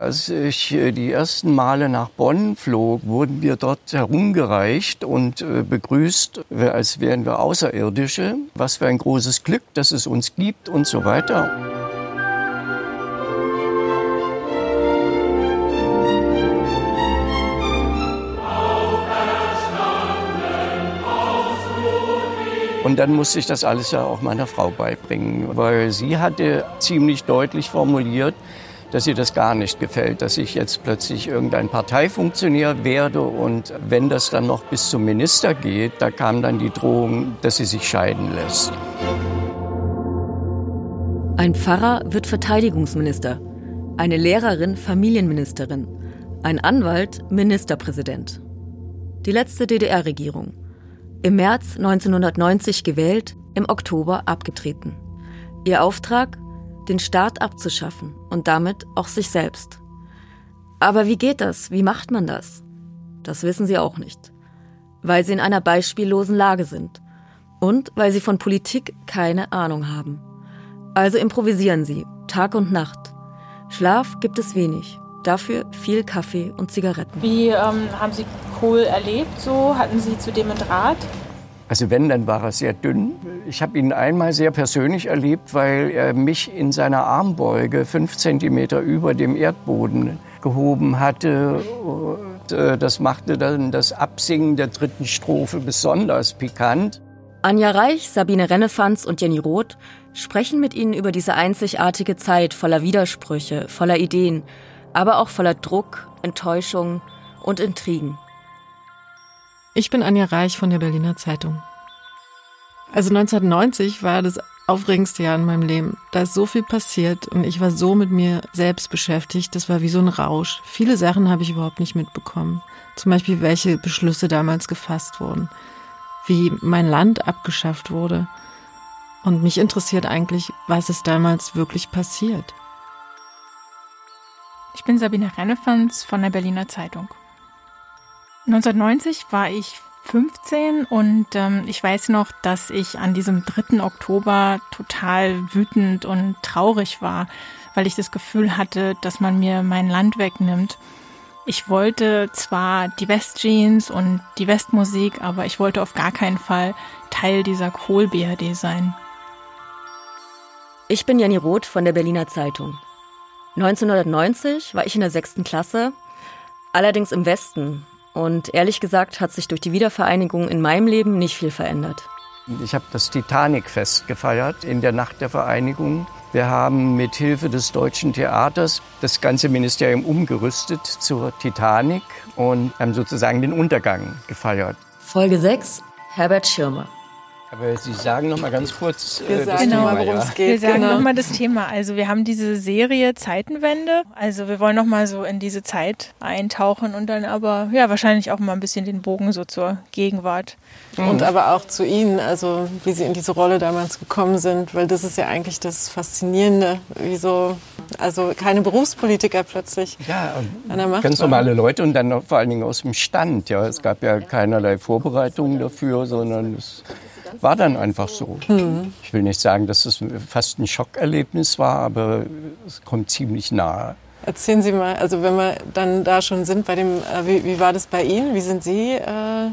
Als ich äh, die ersten Male nach Bonn flog, wurden wir dort herumgereicht und äh, begrüßt, als wären wir Außerirdische. Was für ein großes Glück, dass es uns gibt und so weiter. Und dann musste ich das alles ja auch meiner Frau beibringen, weil sie hatte ziemlich deutlich formuliert, dass ihr das gar nicht gefällt, dass ich jetzt plötzlich irgendein Parteifunktionär werde. Und wenn das dann noch bis zum Minister geht, da kam dann die Drohung, dass sie sich scheiden lässt. Ein Pfarrer wird Verteidigungsminister, eine Lehrerin Familienministerin, ein Anwalt Ministerpräsident. Die letzte DDR-Regierung. Im März 1990 gewählt, im Oktober abgetreten. Ihr Auftrag den Staat abzuschaffen und damit auch sich selbst. Aber wie geht das? Wie macht man das? Das wissen sie auch nicht, weil sie in einer beispiellosen Lage sind und weil sie von Politik keine Ahnung haben. Also improvisieren sie, Tag und Nacht. Schlaf gibt es wenig, dafür viel Kaffee und Zigaretten. Wie ähm, haben Sie Kohl erlebt? So hatten Sie zu dem mit Rat? Also wenn, dann war er sehr dünn. Ich habe ihn einmal sehr persönlich erlebt, weil er mich in seiner Armbeuge fünf Zentimeter über dem Erdboden gehoben hatte. Und, äh, das machte dann das Absingen der dritten Strophe besonders pikant. Anja Reich, Sabine Rennefanz und Jenny Roth sprechen mit Ihnen über diese einzigartige Zeit voller Widersprüche, voller Ideen, aber auch voller Druck, Enttäuschung und Intrigen. Ich bin Anja Reich von der Berliner Zeitung. Also 1990 war das aufregendste Jahr in meinem Leben. Da ist so viel passiert und ich war so mit mir selbst beschäftigt. Das war wie so ein Rausch. Viele Sachen habe ich überhaupt nicht mitbekommen. Zum Beispiel, welche Beschlüsse damals gefasst wurden, wie mein Land abgeschafft wurde. Und mich interessiert eigentlich, was ist damals wirklich passiert. Ich bin Sabine Rennefans von der Berliner Zeitung. 1990 war ich 15 und ähm, ich weiß noch, dass ich an diesem 3. Oktober total wütend und traurig war, weil ich das Gefühl hatte, dass man mir mein Land wegnimmt. Ich wollte zwar die Westjeans und die Westmusik, aber ich wollte auf gar keinen Fall Teil dieser Kohl-BRD sein. Ich bin Jenny Roth von der Berliner Zeitung. 1990 war ich in der sechsten Klasse, allerdings im Westen, und ehrlich gesagt hat sich durch die Wiedervereinigung in meinem Leben nicht viel verändert. Ich habe das Titanic-Fest gefeiert in der Nacht der Vereinigung. Wir haben mit Hilfe des Deutschen Theaters das ganze Ministerium umgerüstet zur Titanic und haben sozusagen den Untergang gefeiert. Folge 6, Herbert Schirmer. Aber Sie sagen noch mal ganz kurz äh, wir das sagen Thema, worum ja. es geht. Wir sagen genau. noch mal das Thema. Also wir haben diese Serie Zeitenwende. Also wir wollen noch mal so in diese Zeit eintauchen und dann aber ja wahrscheinlich auch mal ein bisschen den Bogen so zur Gegenwart. Und aber auch zu Ihnen, also wie Sie in diese Rolle damals gekommen sind, weil das ist ja eigentlich das Faszinierende, wieso also keine Berufspolitiker plötzlich ja, an der Macht ganz normale Leute und dann noch vor allen Dingen aus dem Stand. Ja, es gab ja keinerlei Vorbereitungen dafür, sondern es war dann einfach so. Mhm. Ich will nicht sagen, dass es fast ein Schockerlebnis war, aber es kommt ziemlich nahe. Erzählen Sie mal, also wenn wir dann da schon sind, bei dem, äh, wie, wie war das bei Ihnen? Wie sind Sie äh,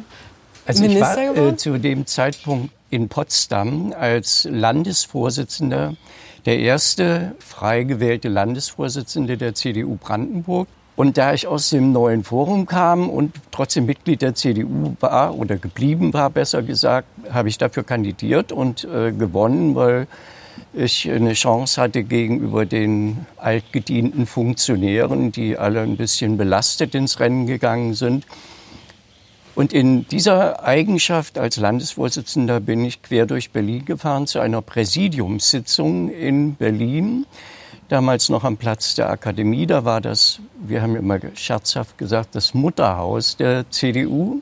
also Minister ich war äh, zu dem Zeitpunkt in Potsdam als Landesvorsitzender der erste frei gewählte Landesvorsitzende der CDU Brandenburg. Und da ich aus dem neuen Forum kam und trotzdem Mitglied der CDU war oder geblieben war, besser gesagt, habe ich dafür kandidiert und äh, gewonnen, weil ich eine Chance hatte gegenüber den altgedienten Funktionären, die alle ein bisschen belastet ins Rennen gegangen sind. Und in dieser Eigenschaft als Landesvorsitzender bin ich quer durch Berlin gefahren zu einer Präsidiumssitzung in Berlin damals noch am Platz der Akademie. Da war das, wir haben immer scherzhaft gesagt, das Mutterhaus der CDU.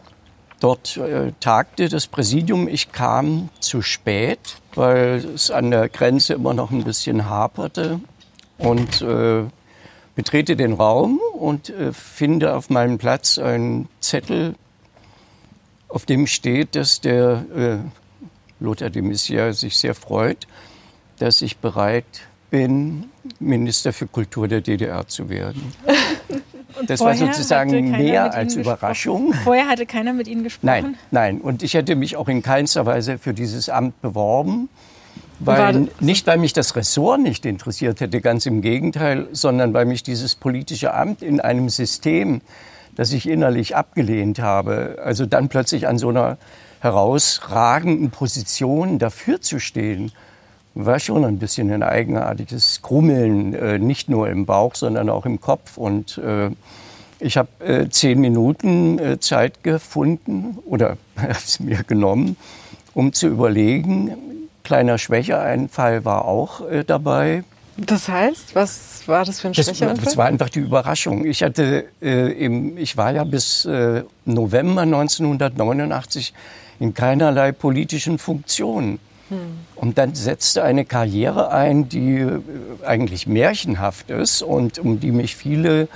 Dort äh, tagte das Präsidium. Ich kam zu spät, weil es an der Grenze immer noch ein bisschen haperte und äh, betrete den Raum und äh, finde auf meinem Platz einen Zettel, auf dem steht, dass der äh, Lothar de Maizière sich sehr freut, dass ich bereit bin, Minister für Kultur der DDR zu werden. das war sozusagen mehr als Überraschung. Vorher hatte keiner mit Ihnen gesprochen? Nein, nein. Und ich hätte mich auch in keinster Weise für dieses Amt beworben. Weil, nicht, weil mich das Ressort nicht interessiert hätte, ganz im Gegenteil, sondern weil mich dieses politische Amt in einem System, das ich innerlich abgelehnt habe, also dann plötzlich an so einer herausragenden Position dafür zu stehen, war schon ein bisschen ein eigenartiges Grummeln, äh, nicht nur im Bauch, sondern auch im Kopf. Und äh, ich habe äh, zehn Minuten äh, Zeit gefunden oder es mir genommen, um zu überlegen. Kleiner Schwächeeinfall war auch äh, dabei. Das heißt, was war das für ein Schwächeanfall? Das, das war einfach die Überraschung. Ich hatte, äh, im, ich war ja bis November 1989 in keinerlei politischen Funktionen. Hm. Und dann setzte eine Karriere ein, die äh, eigentlich märchenhaft ist und um die mich viele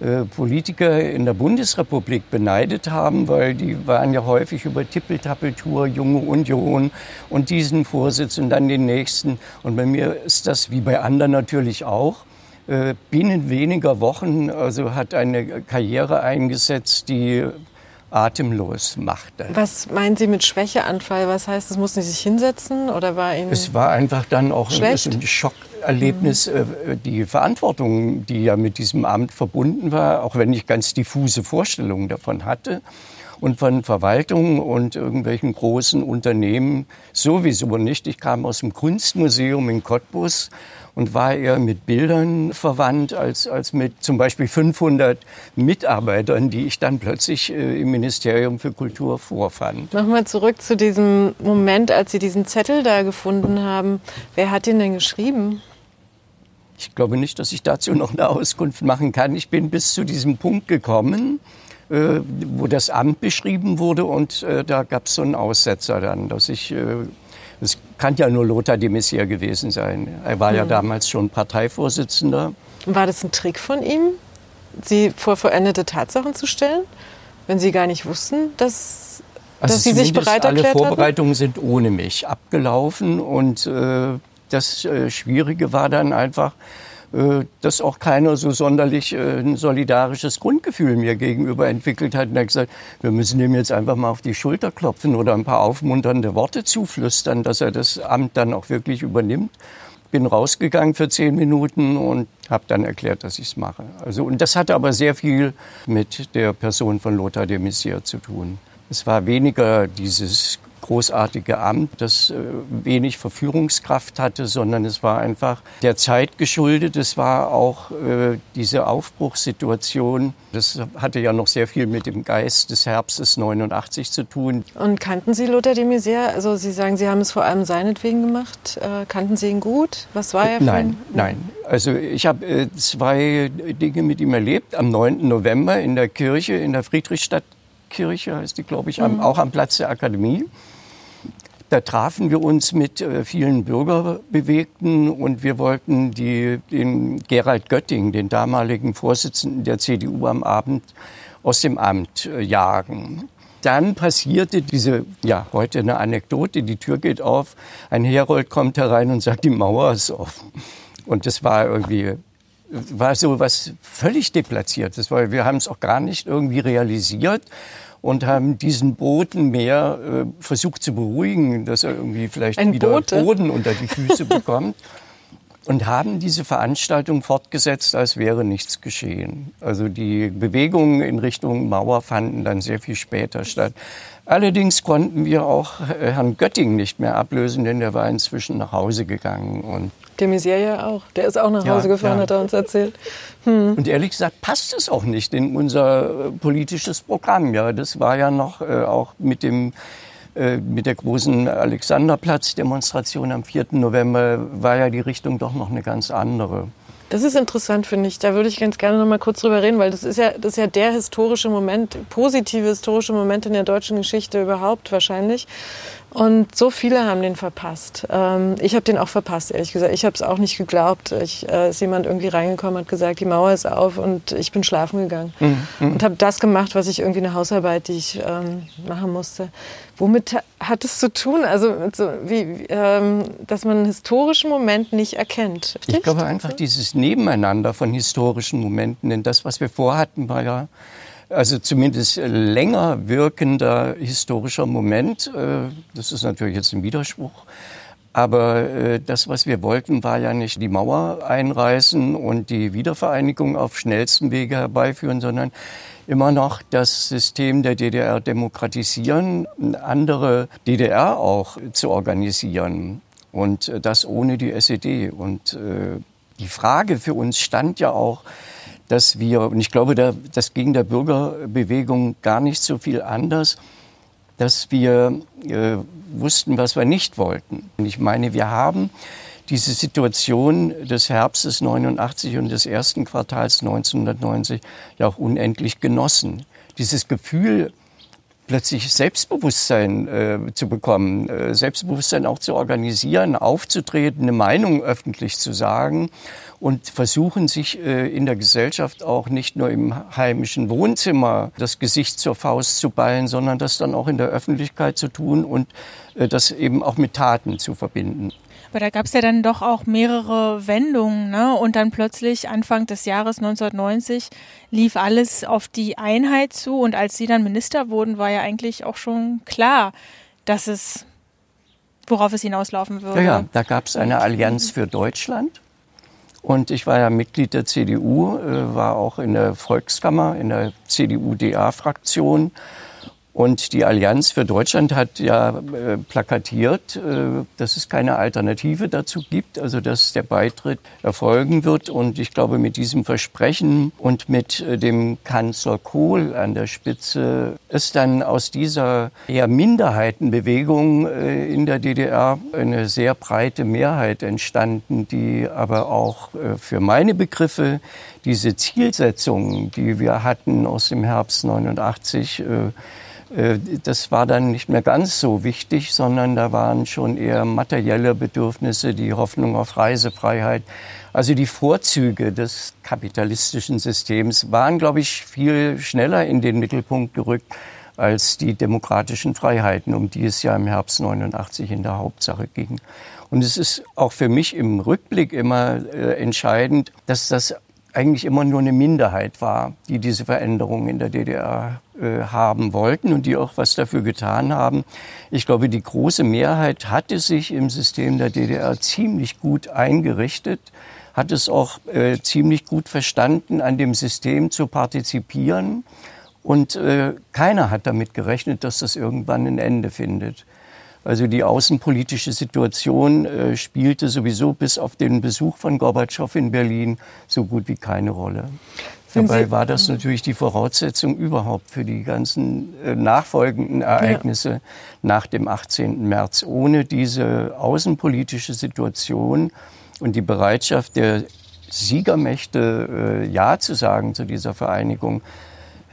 äh, Politiker in der Bundesrepublik beneidet haben, weil die waren ja häufig über Tippeltappeltour, Junge Union und diesen Vorsitz und dann den nächsten. Und bei mir ist das wie bei anderen natürlich auch. Äh, binnen weniger Wochen also hat eine Karriere eingesetzt, die atemlos machte. Was meinen Sie mit Schwächeanfall? Was heißt, das mussten Sie sich hinsetzen oder war Ihnen Es war einfach dann auch schlecht? ein Schockerlebnis, mhm. die Verantwortung, die ja mit diesem Amt verbunden war, auch wenn ich ganz diffuse Vorstellungen davon hatte und von Verwaltung und irgendwelchen großen Unternehmen sowieso nicht. Ich kam aus dem Kunstmuseum in Cottbus und war eher mit Bildern verwandt als, als mit zum Beispiel 500 Mitarbeitern, die ich dann plötzlich äh, im Ministerium für Kultur vorfand. Nochmal zurück zu diesem Moment, als Sie diesen Zettel da gefunden haben. Wer hat den denn geschrieben? Ich glaube nicht, dass ich dazu noch eine Auskunft machen kann. Ich bin bis zu diesem Punkt gekommen, äh, wo das Amt beschrieben wurde und äh, da gab es so einen Aussetzer dann, dass ich äh, es kann ja nur Lothar de Maizière gewesen sein. Er war ja mhm. damals schon Parteivorsitzender. War das ein Trick von ihm, Sie vor vollendete Tatsachen zu stellen, wenn Sie gar nicht wussten, dass, also dass Sie sich bereit erklärt Alle Vorbereitungen hatten? sind ohne mich abgelaufen und äh, das äh, Schwierige war dann einfach, dass auch keiner so sonderlich äh, ein solidarisches Grundgefühl mir gegenüber entwickelt hat. Und er hat gesagt, wir müssen ihm jetzt einfach mal auf die Schulter klopfen oder ein paar aufmunternde Worte zuflüstern, dass er das Amt dann auch wirklich übernimmt. Bin rausgegangen für zehn Minuten und habe dann erklärt, dass ich es mache. Also, und das hatte aber sehr viel mit der Person von Lothar de Maizière zu tun. Es war weniger dieses großartige Amt, das äh, wenig Verführungskraft hatte, sondern es war einfach der Zeit geschuldet. Es war auch äh, diese Aufbruchssituation. Das hatte ja noch sehr viel mit dem Geist des Herbstes 89 zu tun. Und kannten Sie Lothar de Maizière? Also Sie sagen, Sie haben es vor allem seinetwegen gemacht. Äh, kannten Sie ihn gut? Was war er für Nein, nein. Also ich habe zwei Dinge mit ihm erlebt. Am 9. November in der Kirche in der Friedrichstadtkirche heißt die, glaube ich, mhm. auch am Platz der Akademie. Da trafen wir uns mit äh, vielen Bürgerbewegten und wir wollten die, den Gerald Götting, den damaligen Vorsitzenden der CDU am Abend, aus dem Amt äh, jagen. Dann passierte diese, ja, heute eine Anekdote, die Tür geht auf, ein Herold kommt herein und sagt, die Mauer ist offen. Und das war irgendwie, war so was völlig deplatziertes, weil wir haben es auch gar nicht irgendwie realisiert und haben diesen Boten mehr äh, versucht zu beruhigen, dass er irgendwie vielleicht Ein wieder Bote? Boden unter die Füße bekommt. Und haben diese Veranstaltung fortgesetzt, als wäre nichts geschehen. Also die Bewegungen in Richtung Mauer fanden dann sehr viel später statt. Allerdings konnten wir auch äh, Herrn Götting nicht mehr ablösen, denn der war inzwischen nach Hause gegangen. Und der ja auch. Der ist auch nach Hause ja, gefahren, ja. hat er uns erzählt. Hm. Und ehrlich gesagt passt es auch nicht in unser äh, politisches Programm. Ja, das war ja noch äh, auch mit dem äh, mit der großen Alexanderplatz-Demonstration am 4. November war ja die Richtung doch noch eine ganz andere. Das ist interessant, finde ich. Da würde ich ganz gerne noch mal kurz drüber reden, weil das ist ja, das ist ja der historische Moment, positive historische Moment in der deutschen Geschichte überhaupt wahrscheinlich. Und so viele haben den verpasst. Ähm, ich habe den auch verpasst, ehrlich gesagt. Ich habe es auch nicht geglaubt. Ich, äh, ist jemand irgendwie reingekommen, hat gesagt, die Mauer ist auf und ich bin schlafen gegangen. Mhm. Und habe das gemacht, was ich irgendwie eine Hausarbeit, die ich ähm, machen musste. Womit hat es zu tun, also so wie, ähm, dass man einen historischen Moment nicht erkennt? Richtig? Ich glaube einfach dieses Nebeneinander von historischen Momenten, denn das, was wir vorhatten, war ja also zumindest länger wirkender historischer Moment. Äh, das ist natürlich jetzt ein Widerspruch. Aber äh, das, was wir wollten, war ja nicht die Mauer einreißen und die Wiedervereinigung auf schnellstem Wege herbeiführen, sondern immer noch das System der DDR demokratisieren, andere DDR auch zu organisieren. Und äh, das ohne die SED. Und äh, die Frage für uns stand ja auch, dass wir, und ich glaube, da, das ging der Bürgerbewegung gar nicht so viel anders, dass wir äh, wussten, was wir nicht wollten. Und ich meine, wir haben diese Situation des Herbstes 89 und des ersten Quartals 1990 ja auch unendlich genossen. Dieses Gefühl, plötzlich Selbstbewusstsein äh, zu bekommen, äh, Selbstbewusstsein auch zu organisieren, aufzutreten, eine Meinung öffentlich zu sagen und versuchen sich äh, in der Gesellschaft auch nicht nur im heimischen Wohnzimmer das Gesicht zur Faust zu ballen, sondern das dann auch in der Öffentlichkeit zu tun und äh, das eben auch mit Taten zu verbinden. Aber da gab es ja dann doch auch mehrere Wendungen, ne? Und dann plötzlich Anfang des Jahres 1990 lief alles auf die Einheit zu. Und als Sie dann Minister wurden, war ja eigentlich auch schon klar, dass es, worauf es hinauslaufen würde. Ja, ja da gab es eine Allianz für Deutschland. Und ich war ja Mitglied der CDU, äh, war auch in der Volkskammer, in der CDU-DA-Fraktion und die Allianz für Deutschland hat ja äh, plakatiert, äh, dass es keine Alternative dazu gibt, also dass der Beitritt erfolgen wird. Und ich glaube, mit diesem Versprechen und mit äh, dem Kanzler Kohl an der Spitze ist dann aus dieser eher Minderheitenbewegung äh, in der DDR eine sehr breite Mehrheit entstanden, die aber auch äh, für meine Begriffe diese Zielsetzungen, die wir hatten aus dem Herbst 89, äh, äh, das war dann nicht mehr ganz so wichtig, sondern da waren schon eher materielle Bedürfnisse, die Hoffnung auf Reisefreiheit. Also die Vorzüge des kapitalistischen Systems waren, glaube ich, viel schneller in den Mittelpunkt gerückt als die demokratischen Freiheiten, um die es ja im Herbst 89 in der Hauptsache ging. Und es ist auch für mich im Rückblick immer äh, entscheidend, dass das eigentlich immer nur eine Minderheit war, die diese Veränderungen in der DDR äh, haben wollten und die auch was dafür getan haben. Ich glaube, die große Mehrheit hatte sich im System der DDR ziemlich gut eingerichtet, hat es auch äh, ziemlich gut verstanden, an dem System zu partizipieren. Und äh, keiner hat damit gerechnet, dass das irgendwann ein Ende findet. Also die außenpolitische Situation äh, spielte sowieso bis auf den Besuch von Gorbatschow in Berlin so gut wie keine Rolle. Sind Dabei Sie, war das natürlich die Voraussetzung überhaupt für die ganzen äh, nachfolgenden Ereignisse ja. nach dem 18. März. Ohne diese außenpolitische Situation und die Bereitschaft der Siegermächte, äh, Ja zu sagen zu dieser Vereinigung,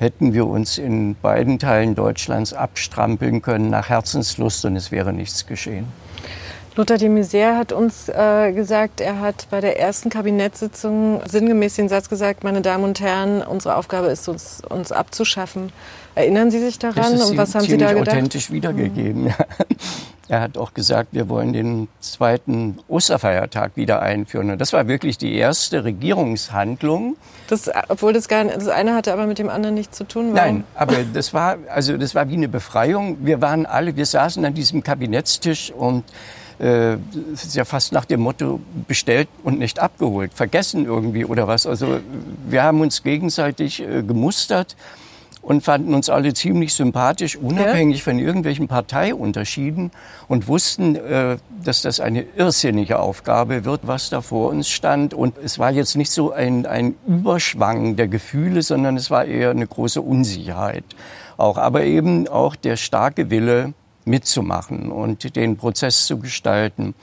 hätten wir uns in beiden Teilen Deutschlands abstrampeln können nach Herzenslust und es wäre nichts geschehen. Lothar de Maizière hat uns äh, gesagt, er hat bei der ersten Kabinettssitzung sinngemäß den Satz gesagt, meine Damen und Herren, unsere Aufgabe ist, uns, uns abzuschaffen. Erinnern Sie sich daran und was haben Sie da gedacht? authentisch wiedergegeben. Mhm. Er hat auch gesagt, wir wollen den zweiten Osterfeiertag wieder einführen. Und das war wirklich die erste Regierungshandlung. Das, obwohl das gar nicht, das eine hatte aber mit dem anderen nichts zu tun. Warum? Nein, aber das war, also das war wie eine Befreiung. Wir waren alle, wir saßen an diesem Kabinettstisch und äh, ist ja fast nach dem Motto bestellt und nicht abgeholt, vergessen irgendwie oder was. Also wir haben uns gegenseitig äh, gemustert und fanden uns alle ziemlich sympathisch, unabhängig ja. von irgendwelchen Parteiunterschieden und wussten, äh, dass das eine irrsinnige Aufgabe wird, was da vor uns stand. Und es war jetzt nicht so ein, ein Überschwang der Gefühle, sondern es war eher eine große Unsicherheit. Auch, aber eben auch der starke Wille, mitzumachen und den Prozess zu gestalten.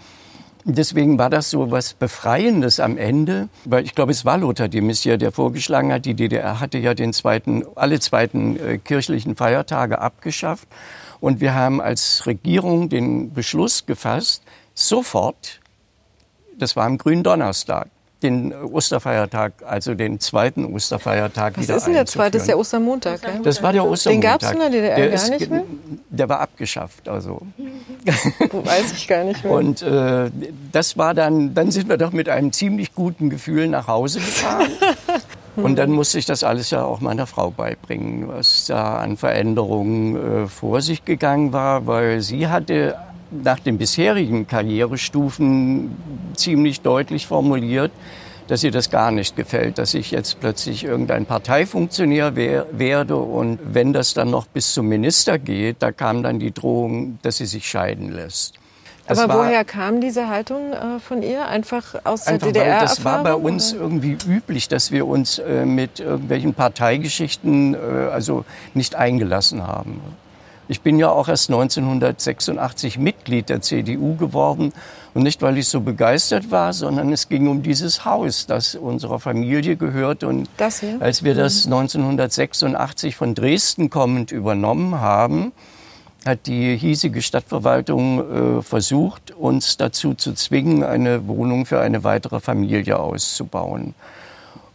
Deswegen war das so was Befreiendes am Ende, weil ich glaube, es war Lothar de Maizière, der vorgeschlagen hat, die DDR hatte ja den zweiten, alle zweiten äh, kirchlichen Feiertage abgeschafft. Und wir haben als Regierung den Beschluss gefasst, sofort, das war am Grünen Donnerstag, den Osterfeiertag, also den zweiten Osterfeiertag Was wieder ist denn der zweite? Das ist der. Ostermontag, gell? Das war der Ostermontag. Den gab's in der DDR der gar ist nicht mehr? Der war abgeschafft, also. Weiß ich gar nicht mehr. Und äh, das war dann, dann sind wir doch mit einem ziemlich guten Gefühl nach Hause gefahren. Und dann musste ich das alles ja auch meiner Frau beibringen, was da an Veränderungen äh, vor sich gegangen war, weil sie hatte nach den bisherigen Karrierestufen ziemlich deutlich formuliert, dass ihr das gar nicht gefällt, dass ich jetzt plötzlich irgendein Parteifunktionär wer werde und wenn das dann noch bis zum Minister geht, da kam dann die Drohung, dass sie sich scheiden lässt. Das Aber war- woher kam diese Haltung äh, von ihr? Einfach aus der Einfach weil DDR? das war bei uns irgendwie üblich, dass wir uns äh, mit irgendwelchen Parteigeschichten äh, also nicht eingelassen haben. Ich bin ja auch erst 1986 Mitglied der CDU geworden und nicht, weil ich so begeistert war, sondern es ging um dieses Haus, das unserer Familie gehört und als wir das 1986 von Dresden kommend übernommen haben, hat die hiesige Stadtverwaltung äh, versucht, uns dazu zu zwingen, eine Wohnung für eine weitere Familie auszubauen.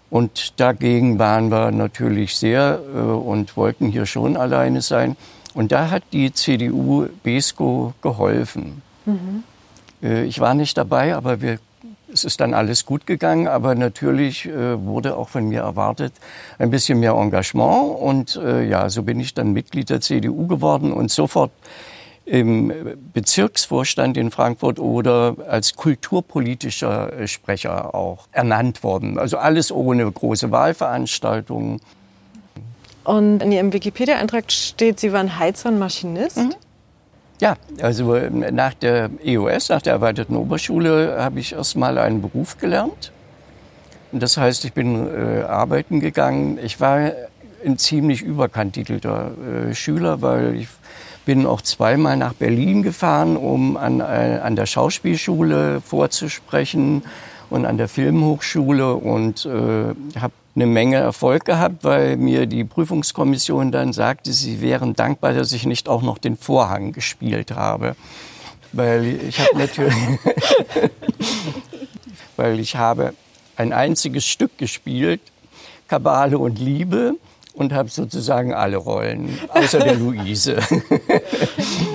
Und dagegen waren wir natürlich sehr äh, und wollten hier schon alleine sein. Und da hat die CDU Besko geholfen. Äh, ich war nicht dabei, aber wir, es ist dann alles gut gegangen. Aber natürlich äh, wurde auch von mir erwartet ein bisschen mehr Engagement. Und äh, ja, so bin ich dann Mitglied der CDU geworden und sofort im Bezirksvorstand in Frankfurt oder als kulturpolitischer Sprecher auch ernannt worden. Also alles ohne große Wahlveranstaltungen. Und in Ihrem Wikipedia-Eintrag steht, Sie waren Heizer und Maschinist. Mhm. Ja, also ähm, nach der EOS, nach der erweiterten Oberschule, habe ich erst mal einen Beruf gelernt. Und Das heißt, ich bin äh, arbeiten gegangen. Ich war ein ziemlich überkandidelter äh, Schüler, weil ich bin auch zweimal nach Berlin gefahren, um an, äh, an der Schauspielschule vorzusprechen und an der Filmhochschule und äh, habe eine Menge Erfolg gehabt, weil mir die Prüfungskommission dann sagte, sie wären dankbar, dass ich nicht auch noch den Vorhang gespielt habe. Weil ich habe natürlich, weil ich habe ein einziges Stück gespielt, Kabale und Liebe, und habe sozusagen alle Rollen, außer der Luise.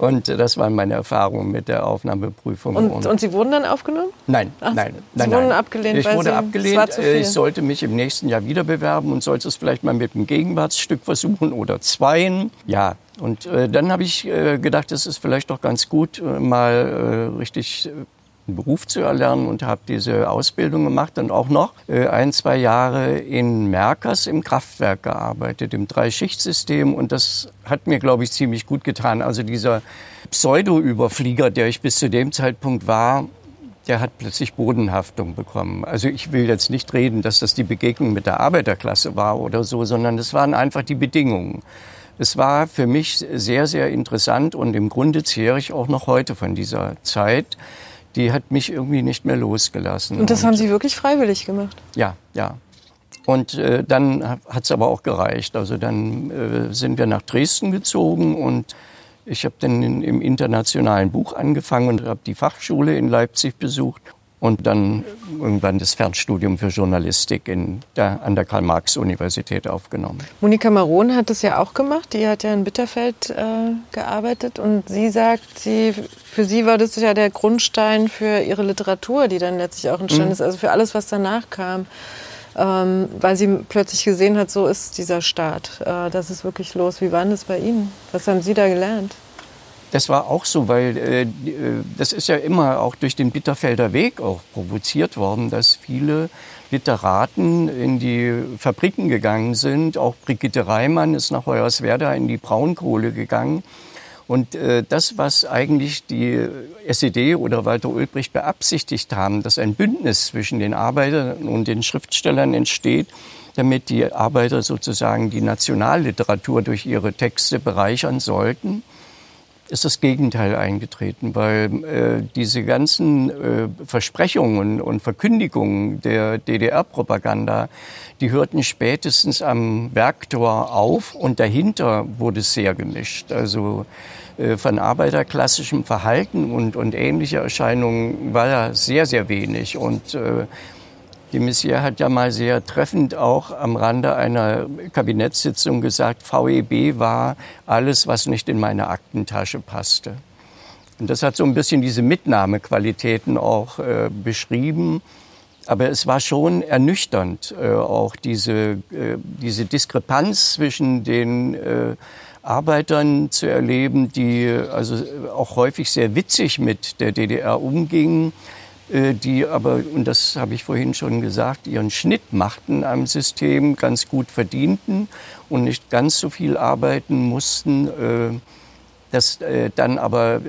Und das waren meine Erfahrungen mit der Aufnahmeprüfung. Und, und Sie wurden dann aufgenommen? Nein, Ach, nein, Sie nein. wurden nein. abgelehnt, Ich wurde Sie- abgelehnt. Ich sollte mich im nächsten Jahr wieder bewerben und sollte es vielleicht mal mit einem Gegenwartsstück versuchen oder zweien. Ja, und äh, dann habe ich äh, gedacht, es ist vielleicht doch ganz gut, äh, mal äh, richtig äh, einen Beruf zu erlernen und habe diese Ausbildung gemacht und auch noch äh, ein, zwei Jahre in Merkers im Kraftwerk gearbeitet, im Dreischichtsystem und das hat mir, glaube ich, ziemlich gut getan. Also dieser Pseudo-Überflieger, der ich bis zu dem Zeitpunkt war, der hat plötzlich Bodenhaftung bekommen. Also ich will jetzt nicht reden, dass das die Begegnung mit der Arbeiterklasse war oder so, sondern es waren einfach die Bedingungen. Es war für mich sehr, sehr interessant und im Grunde zehre ich auch noch heute von dieser Zeit. Die hat mich irgendwie nicht mehr losgelassen. Und das haben Sie wirklich freiwillig gemacht? Ja, ja. Und äh, dann hat es aber auch gereicht. Also dann äh, sind wir nach Dresden gezogen und ich habe dann in, im internationalen Buch angefangen und habe die Fachschule in Leipzig besucht und dann irgendwann das Fernstudium für Journalistik in der, an der Karl-Marx-Universität aufgenommen. Monika Maron hat das ja auch gemacht. Die hat ja in Bitterfeld äh, gearbeitet. Und sie sagt, sie, für sie war das ja der Grundstein für ihre Literatur, die dann letztlich auch entstanden Mhm. ist. Also für alles, was danach kam. Ähm, weil sie plötzlich gesehen hat, so ist dieser Staat. Äh, das ist wirklich los. Wie war denn das bei Ihnen? Was haben Sie da gelernt? Das war auch so, weil äh, äh, das ist ja immer auch durch den Bitterfelder Weg auch provoziert worden, dass viele Literaten in die Fabriken gegangen sind. Auch Brigitte Reimann ist nach Hoyerswerda in die Braunkohle gegangen. Und äh, das, was eigentlich die SED oder Walter Ulbricht beabsichtigt haben, dass ein Bündnis zwischen den Arbeitern und den Schriftstellern entsteht, damit die Arbeiter sozusagen die Nationalliteratur durch ihre Texte bereichern sollten, ist das Gegenteil eingetreten, weil äh, diese ganzen äh, Versprechungen und Verkündigungen der DDR-Propaganda, die hörten spätestens am Werktor auf und dahinter wurde sehr gemischt. Also äh, von arbeiterklassischem Verhalten und, und ähnliche Erscheinungen war da sehr, sehr wenig. Und äh, De Maizière hat ja mal sehr treffend auch am Rande einer Kabinettssitzung gesagt, VEB war alles, was nicht in meine Aktentasche passte. Und das hat so ein bisschen diese Mitnahmequalitäten auch äh, beschrieben. Aber es war schon ernüchternd, äh, auch diese, äh, diese Diskrepanz zwischen den äh, Arbeitern zu erleben, die also auch häufig sehr witzig mit der DDR umgingen äh, die aber, und das habe ich vorhin schon gesagt, ihren Schnitt machten am System, ganz gut verdienten und nicht ganz so viel arbeiten mussten. Äh, das äh, dann aber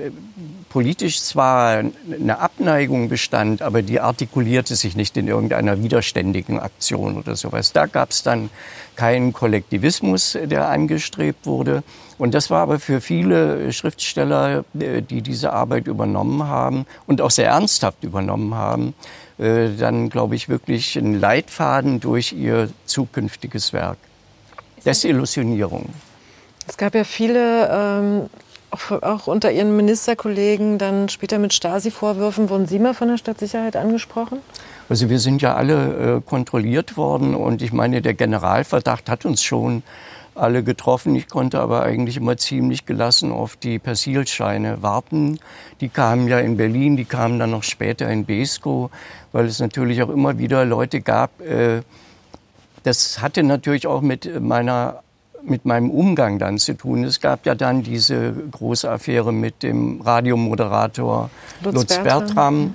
politisch zwar eine Abneigung bestand, aber die artikulierte sich nicht in irgendeiner widerständigen Aktion oder sowas. Da gab es dann keinen Kollektivismus, der angestrebt wurde. Und das war aber für viele Schriftsteller, äh, die diese Arbeit übernommen haben und auch sehr ernsthaft übernommen haben, äh, dann, glaube ich, wirklich ein Leitfaden durch ihr zukünftiges Werk. Desillusionierung. Es gab ja viele ähm, auch, auch unter Ihren Ministerkollegen dann später mit Stasi-Vorwürfen. Wurden Sie mal von der Stadtsicherheit angesprochen? Also wir sind ja alle äh, kontrolliert worden und ich meine, der Generalverdacht hat uns schon alle getroffen. Ich konnte aber eigentlich immer ziemlich gelassen auf die Persilscheine warten. Die kamen ja in Berlin, die kamen dann noch später in Besko, weil es natürlich auch immer wieder Leute gab. Äh, das hatte natürlich auch mit meiner mit meinem Umgang dann zu tun. Es gab ja dann diese große Affäre mit dem Radiomoderator Lutz, Lutz Bertram. Bertram.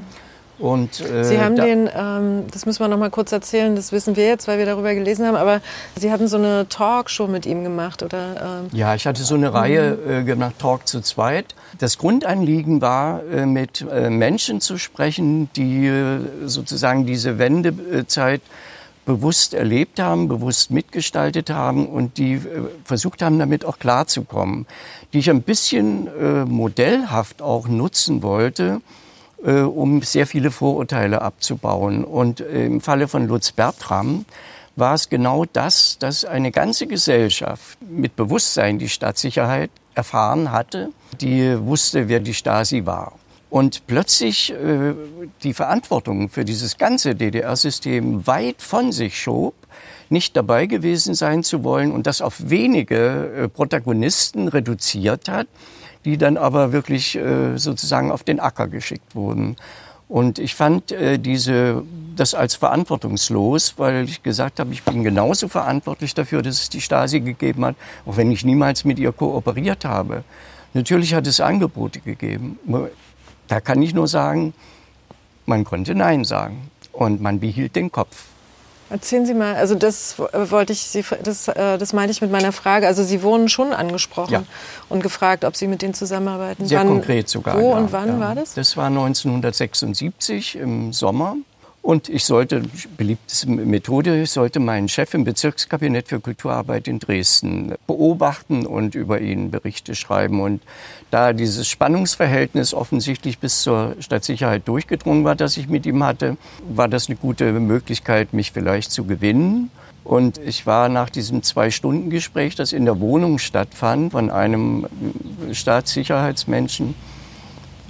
Und, äh, Sie haben da den, ähm, das müssen wir noch mal kurz erzählen, das wissen wir jetzt, weil wir darüber gelesen haben, aber Sie hatten so eine Talkshow mit ihm gemacht, oder? Ähm? Ja, ich hatte so eine mhm. Reihe äh, gemacht, Talk zu zweit. Das Grundanliegen war, äh, mit äh, Menschen zu sprechen, die äh, sozusagen diese Wendezeit bewusst erlebt haben, bewusst mitgestaltet haben und die äh, versucht haben, damit auch klarzukommen. Die ich ein bisschen äh, modellhaft auch nutzen wollte, äh, um sehr viele Vorurteile abzubauen. Und äh, im Falle von Lutz Bertram war es genau das, dass eine ganze Gesellschaft mit Bewusstsein die Stadtsicherheit erfahren hatte, die wusste, wer die Stasi war und plötzlich äh, die Verantwortung für dieses ganze DDR-System weit von sich schob, nicht dabei gewesen sein zu wollen und das auf wenige äh, Protagonisten reduziert hat, die dann aber wirklich äh, sozusagen auf den Acker geschickt wurden. Und ich fand äh, diese, das als verantwortungslos, weil ich gesagt habe, ich bin genauso verantwortlich dafür, dass es die Stasi gegeben hat, auch wenn ich niemals mit ihr kooperiert habe. Natürlich hat es Angebote gegeben. Da kann ich nur sagen, man konnte Nein sagen und man behielt den Kopf. Erzählen Sie mal, also das wollte ich Sie, das, äh, das meine ich mit meiner Frage. Also Sie wurden schon angesprochen ja. und gefragt, ob Sie mit denen zusammenarbeiten. Sehr wann, konkret sogar. Wo ja, und wann ja. war das? Das war 1976 im Sommer. Und ich sollte, beliebte Methode, ich sollte meinen Chef im Bezirkskabinett für Kulturarbeit in Dresden beobachten und über ihn Berichte schreiben. Und da dieses Spannungsverhältnis offensichtlich bis zur Stadtsicherheit durchgedrungen war, das ich mit ihm hatte, war das eine gute Möglichkeit, mich vielleicht zu gewinnen. Und ich war nach diesem Zwei-Stunden-Gespräch, das in der Wohnung stattfand, von einem Staatssicherheitsmenschen,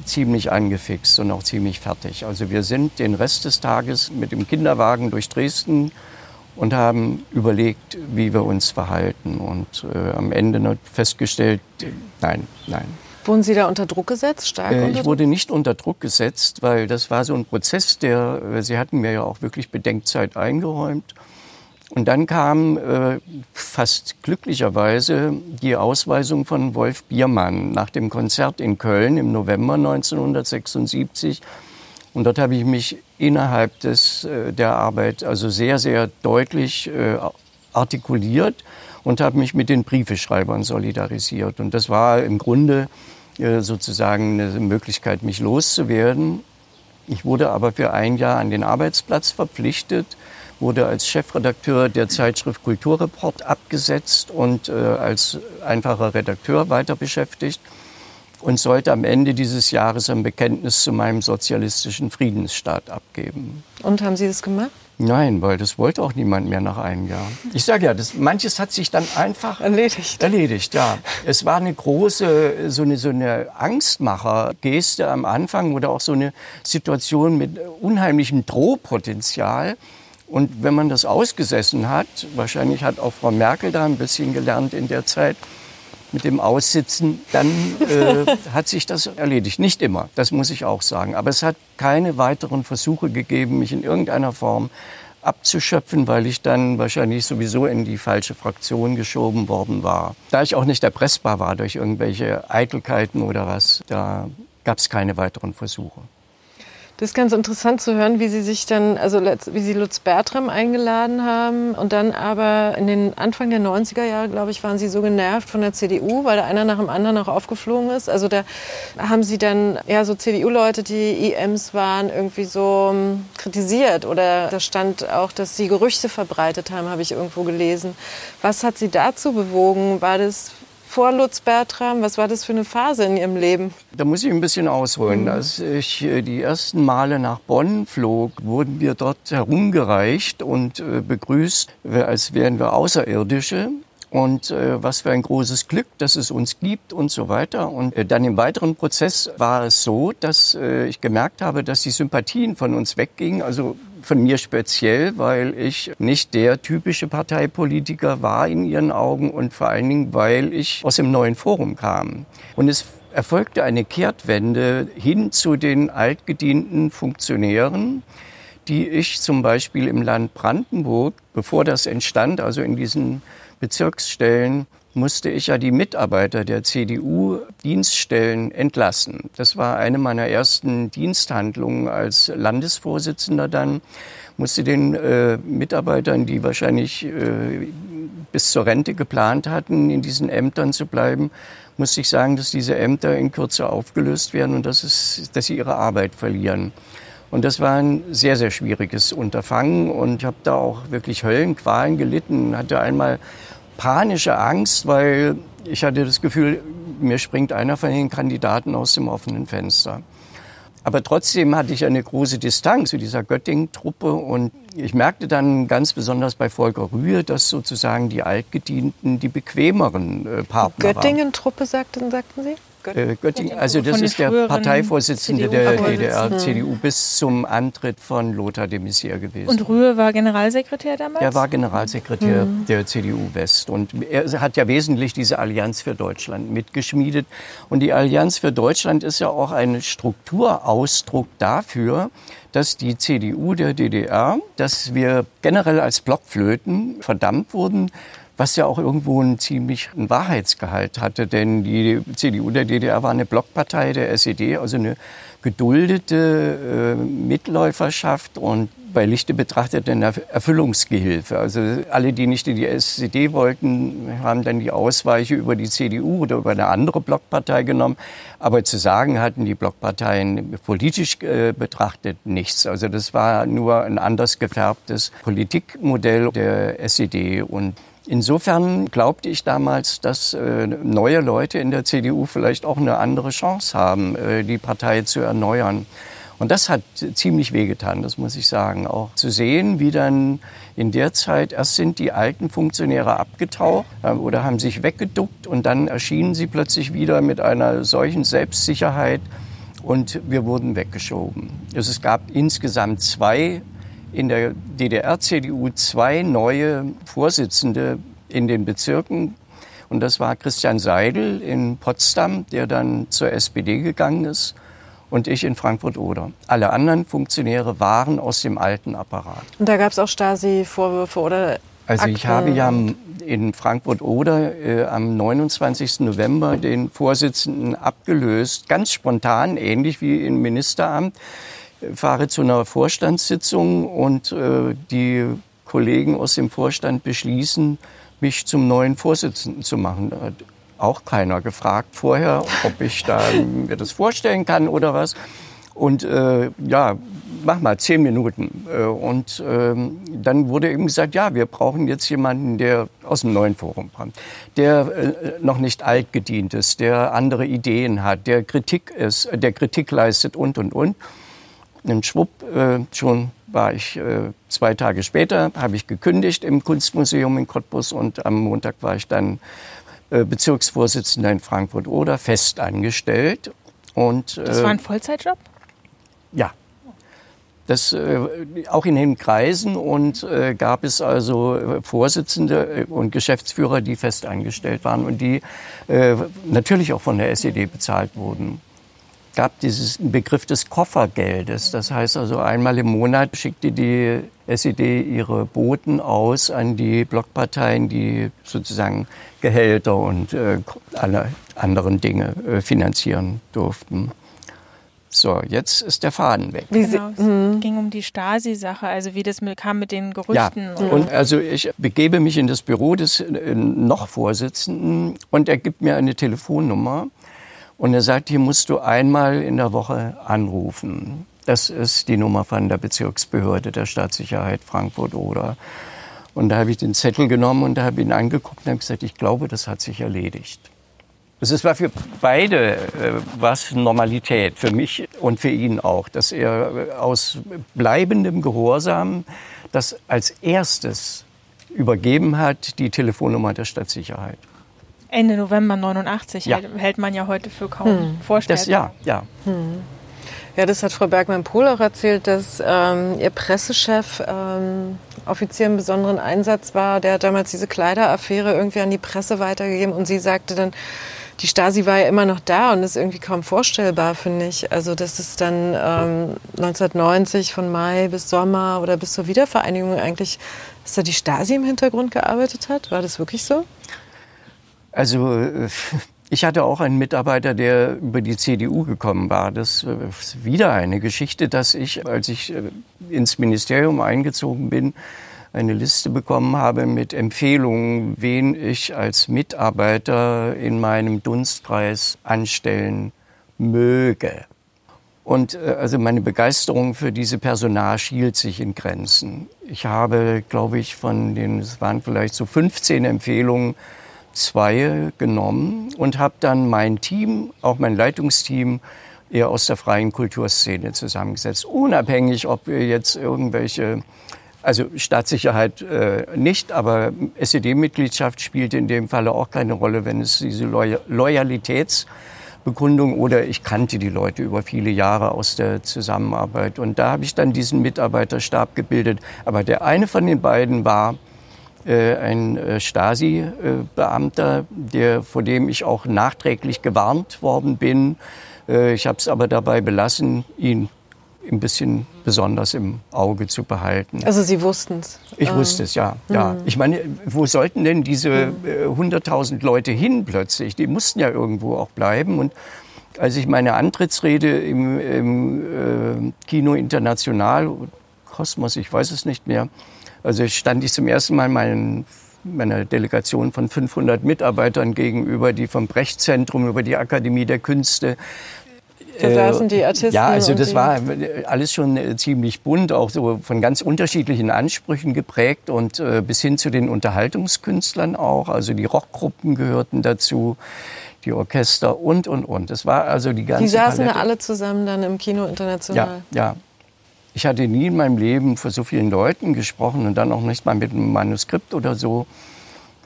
ziemlich angefixt und auch ziemlich fertig. Also wir sind den Rest des Tages mit dem Kinderwagen durch Dresden und haben überlegt, wie wir uns verhalten und äh, am Ende festgestellt, nein, nein. Wurden Sie da unter Druck gesetzt, stark? Äh, ich wurde nicht unter Druck gesetzt, weil das war so ein Prozess, der, äh, Sie hatten mir ja auch wirklich Bedenkzeit eingeräumt. Und dann kam äh, fast glücklicherweise die Ausweisung von Wolf Biermann nach dem Konzert in Köln im November 1976. Und dort habe ich mich innerhalb des, äh, der Arbeit also sehr, sehr deutlich äh, artikuliert und habe mich mit den Briefeschreibern solidarisiert. Und das war im Grunde äh, sozusagen eine Möglichkeit, mich loszuwerden. Ich wurde aber für ein Jahr an den Arbeitsplatz verpflichtet wurde als Chefredakteur der Zeitschrift Kulturreport abgesetzt und äh, als einfacher Redakteur weiter beschäftigt und sollte am Ende dieses Jahres ein Bekenntnis zu meinem sozialistischen Friedensstaat abgeben. Und haben Sie das gemacht? Nein, weil das wollte auch niemand mehr nach einem Jahr. Ich sage ja, das, manches hat sich dann einfach erledigt. Erledigt, ja. Es war eine große, so eine, so eine Angstmacher-Geste am Anfang oder auch so eine Situation mit unheimlichem Drohpotenzial Und wenn man das ausgesessen hat, wahrscheinlich hat auch Frau Merkel da ein bisschen gelernt in der Zeit, mit dem Aussitzen, dann äh, hat sich das erledigt. Nicht immer, das muss ich auch sagen. Aber es hat keine weiteren Versuche gegeben, mich in irgendeiner Form abzuschöpfen, weil ich dann wahrscheinlich sowieso in die falsche Fraktion geschoben worden war. Da ich auch nicht erpressbar war durch irgendwelche Eitelkeiten oder was, da gab es keine weiteren Versuche. Das ist ganz interessant zu hören, wie Sie sich dann, also wie Sie Lutz Bertram eingeladen haben und dann aber in den Anfang der 90er Jahre, glaube ich, waren Sie so genervt von der CDU, weil da einer nach dem anderen auch aufgeflogen ist. Also da haben Sie dann ja so CDU-Leute, die IMs waren, irgendwie so um, kritisiert oder da stand auch, dass Sie Gerüchte verbreitet haben, habe ich irgendwo gelesen. Was hat Sie dazu bewogen? War das vor Lutz Bertram? Was war das für eine Phase in Ihrem Leben? Da muss ich ein bisschen ausholen. Mhm. Als ich äh, die ersten Male nach Bonn flog, wurden wir dort herumgereicht und äh, begrüßt, als wären wir Außerirdische. Und äh, was für ein großes Glück, dass es uns gibt und so weiter. Und äh, dann im weiteren Prozess war es so, dass äh, ich gemerkt habe, dass die Sympathien von uns weggingen. Also von mir speziell, weil ich nicht der typische Parteipolitiker war in ihren Augen und vor allen Dingen, weil ich aus dem neuen Forum kam. Und es erfolgte eine Kehrtwende hin zu den altgedienten Funktionären, die ich zum Beispiel im Land Brandenburg, bevor das entstand, also in diesen Bezirksstellen, musste ich ja die Mitarbeiter der CDU-Dienststellen entlassen. Das war eine meiner ersten Diensthandlungen als Landesvorsitzender dann. Musste den äh, Mitarbeitern, die wahrscheinlich äh, bis zur Rente geplant hatten, in diesen Ämtern zu bleiben, musste ich sagen, dass diese Ämter in Kürze aufgelöst werden und dass, es, dass sie ihre Arbeit verlieren. Und das war ein sehr, sehr schwieriges Unterfangen und ich habe da auch wirklich Höllenqualen gelitten. Hatte einmal panische Angst, weil ich hatte das Gefühl, mir springt einer von den Kandidaten aus dem offenen Fenster. Aber trotzdem hatte ich eine große Distanz zu dieser Göttingen-Truppe und ich merkte dann ganz besonders bei Volker Rühe, dass sozusagen die Altgedienten die bequemeren äh, Partner waren. Göttingen-Truppe sagten, sagten Sie? Göttingen. Äh, Göttingen. Also das ist der Parteivorsitzende der DDR, CDU, bis zum Antritt von Lothar de Maizière gewesen. Und Rühe war Generalsekretär damals? Er war Generalsekretär mhm. der CDU West. Und er hat ja wesentlich diese Allianz für Deutschland mitgeschmiedet. Und die Allianz für Deutschland ist ja auch ein Strukturausdruck dafür, dass die CDU der DDR, dass wir generell als Blockflöten verdammt wurden, was ja auch irgendwo einen ziemlichen Wahrheitsgehalt hatte, denn die CDU der DDR war eine Blockpartei der SED, also eine geduldete äh, Mitläuferschaft und bei Lichte betrachtet eine Erfüllungsgehilfe. Also alle, die nicht in die SED wollten, haben dann die Ausweiche über die CDU oder über eine andere Blockpartei genommen. Aber zu sagen hatten die Blockparteien politisch äh, betrachtet nichts. Also das war nur ein anders gefärbtes Politikmodell der SED und Insofern glaubte ich damals, dass äh, neue Leute in der CDU vielleicht auch eine andere Chance haben, äh, die Partei zu erneuern. Und das hat ziemlich wehgetan, das muss ich sagen. Auch zu sehen, wie dann in der Zeit erst sind die alten Funktionäre abgetaucht äh, oder haben sich weggeduckt und dann erschienen sie plötzlich wieder mit einer solchen Selbstsicherheit und wir wurden weggeschoben. Also es gab insgesamt zwei in der DDR-CDU zwei neue Vorsitzende in den Bezirken. Und das war Christian Seidel in Potsdam, der dann zur SPD gegangen ist, und ich in Frankfurt-Oder. Alle anderen Funktionäre waren aus dem alten Apparat. Und da gab es auch Stasi-Vorwürfe oder also Akten. ich habe ja in Frankfurt-Oder äh, am 29. November den Vorsitzenden abgelöst, ganz spontan, ähnlich wie im Ministeramt fahre zu einer Vorstandssitzung und äh, die Kollegen aus dem Vorstand beschließen, mich zum neuen Vorsitzenden zu machen. Da hat auch keiner gefragt vorher, ob ich da mir das vorstellen kann oder was. Und äh, ja, mach mal zehn Minuten. Äh, und ähm, dann wurde eben gesagt, ja, wir brauchen jetzt jemanden, der aus dem neuen Forum kommt, der äh, noch nicht alt gedient ist, der andere Ideen hat, der Kritik ist, der Kritik leistet und und und. Und schwupp, äh, schon war ich äh, zwei Tage später, habe ich gekündigt im Kunstmuseum in Cottbus und am Montag war ich dann äh, Bezirksvorsitzender in Frankfurt-Oder, fest angestellt. Und, das war ein Vollzeitjob? Ja. Das, äh, auch in den Kreisen und äh, gab es also Vorsitzende und Geschäftsführer, die fest eingestellt waren und die äh, natürlich auch von der SED bezahlt wurden gab diesen Begriff des Koffergeldes. Das heißt also einmal im Monat schickte die SED ihre Boten aus an die Blockparteien, die sozusagen Gehälter und äh, alle anderen Dinge äh, finanzieren durften. So, jetzt ist der Faden weg. Genau, es mhm. ging um die Stasi-Sache, also wie das kam mit den Gerüchten. Ja, und also ich begebe mich in das Büro des äh, noch Vorsitzenden und er gibt mir eine Telefonnummer und er sagt, hier musst du einmal in der Woche anrufen. Das ist die Nummer von der Bezirksbehörde der Staatssicherheit Frankfurt oder. Und da habe ich den Zettel genommen und da habe ihn angeguckt und habe gesagt, ich glaube, das hat sich erledigt. Es war für beide äh, was Normalität, für mich und für ihn auch, dass er äh, aus bleibendem Gehorsam das als erstes übergeben hat, die Telefonnummer der Stadtsicherheit. Ende November 89 ja. hält, man ja heute für kaum hm. vorstellbar. Das, ja, ja. Hm. Ja, das hat Frau Bergmann-Pohl auch erzählt, dass ähm, ihr Pressechef ähm, Offizier im besonderen Einsatz war. Der hat damals diese Kleideraffäre irgendwie an die Presse weitergegeben und sie sagte dann, die Stasi war ja immer noch da und ist irgendwie kaum vorstellbar, finde ich. Also, dass es dann ähm, 1990 von Mai bis Sommer oder bis zur Wiedervereinigung eigentlich, dass da die Stasi im Hintergrund gearbeitet hat. War das wirklich so? Also äh, ich hatte auch einen Mitarbeiter, der über die CDU gekommen war. Das äh, ist wieder eine Geschichte, dass ich, als ich äh, ins Ministerium eingezogen bin, eine Liste bekommen habe mit Empfehlungen, wen ich als Mitarbeiter in meinem Dunstkreis anstellen möge. Und also meine Begeisterung für diese Personage hielt sich in Grenzen. Ich habe, glaube ich, von den, es waren vielleicht so 15 Empfehlungen, zwei genommen und habe dann mein Team, auch mein Leitungsteam, eher aus der freien Kulturszene zusammengesetzt. Unabhängig, ob wir jetzt irgendwelche, also Staatssicherheit äh, nicht, aber SED-Mitgliedschaft spielte in dem Falle auch keine Rolle, wenn es diese Loy Loyalitätsbekundung oder ich kannte die Leute über viele Jahre aus der Zusammenarbeit. Und da habe ich dann diesen Mitarbeiterstab gebildet. Aber der eine von den beiden war ein äh, Stasi-Beamter, der, vor dem ich auch nachträglich gewarnt worden bin. Äh, ich habe es aber dabei belassen, ihn ein bisschen besonders im Auge zu behalten. Also Sie wussten es? Ich ähm. wusste es, ja. ja. Mhm. Ich meine, wo sollten denn diese mhm. 100.000 Leute hin plötzlich? Die mussten ja irgendwo auch bleiben. Und als ich meine Antrittsrede im, im äh, Kino International, Kosmos, ich weiß es nicht mehr, also stand ich zum ersten Mal meinen, meiner Delegation von 500 Mitarbeitern gegenüber, die vom Brechtzentrum über die Akademie der Künste da saßen die Artisten. Ja, also das war alles schon äh, ziemlich bunt, auch so von ganz unterschiedlichen Ansprüchen geprägt und äh, bis hin zu den Unterhaltungskünstlern auch. Also die Rockgruppen gehörten dazu, die Orchester und und und. Das war also die ganze. Die saßen Palette. alle zusammen dann im Kino international. Ja, ja. Ich hatte nie in meinem Leben vor so vielen Leuten gesprochen und dann auch nicht mal mit einem Manuskript oder so.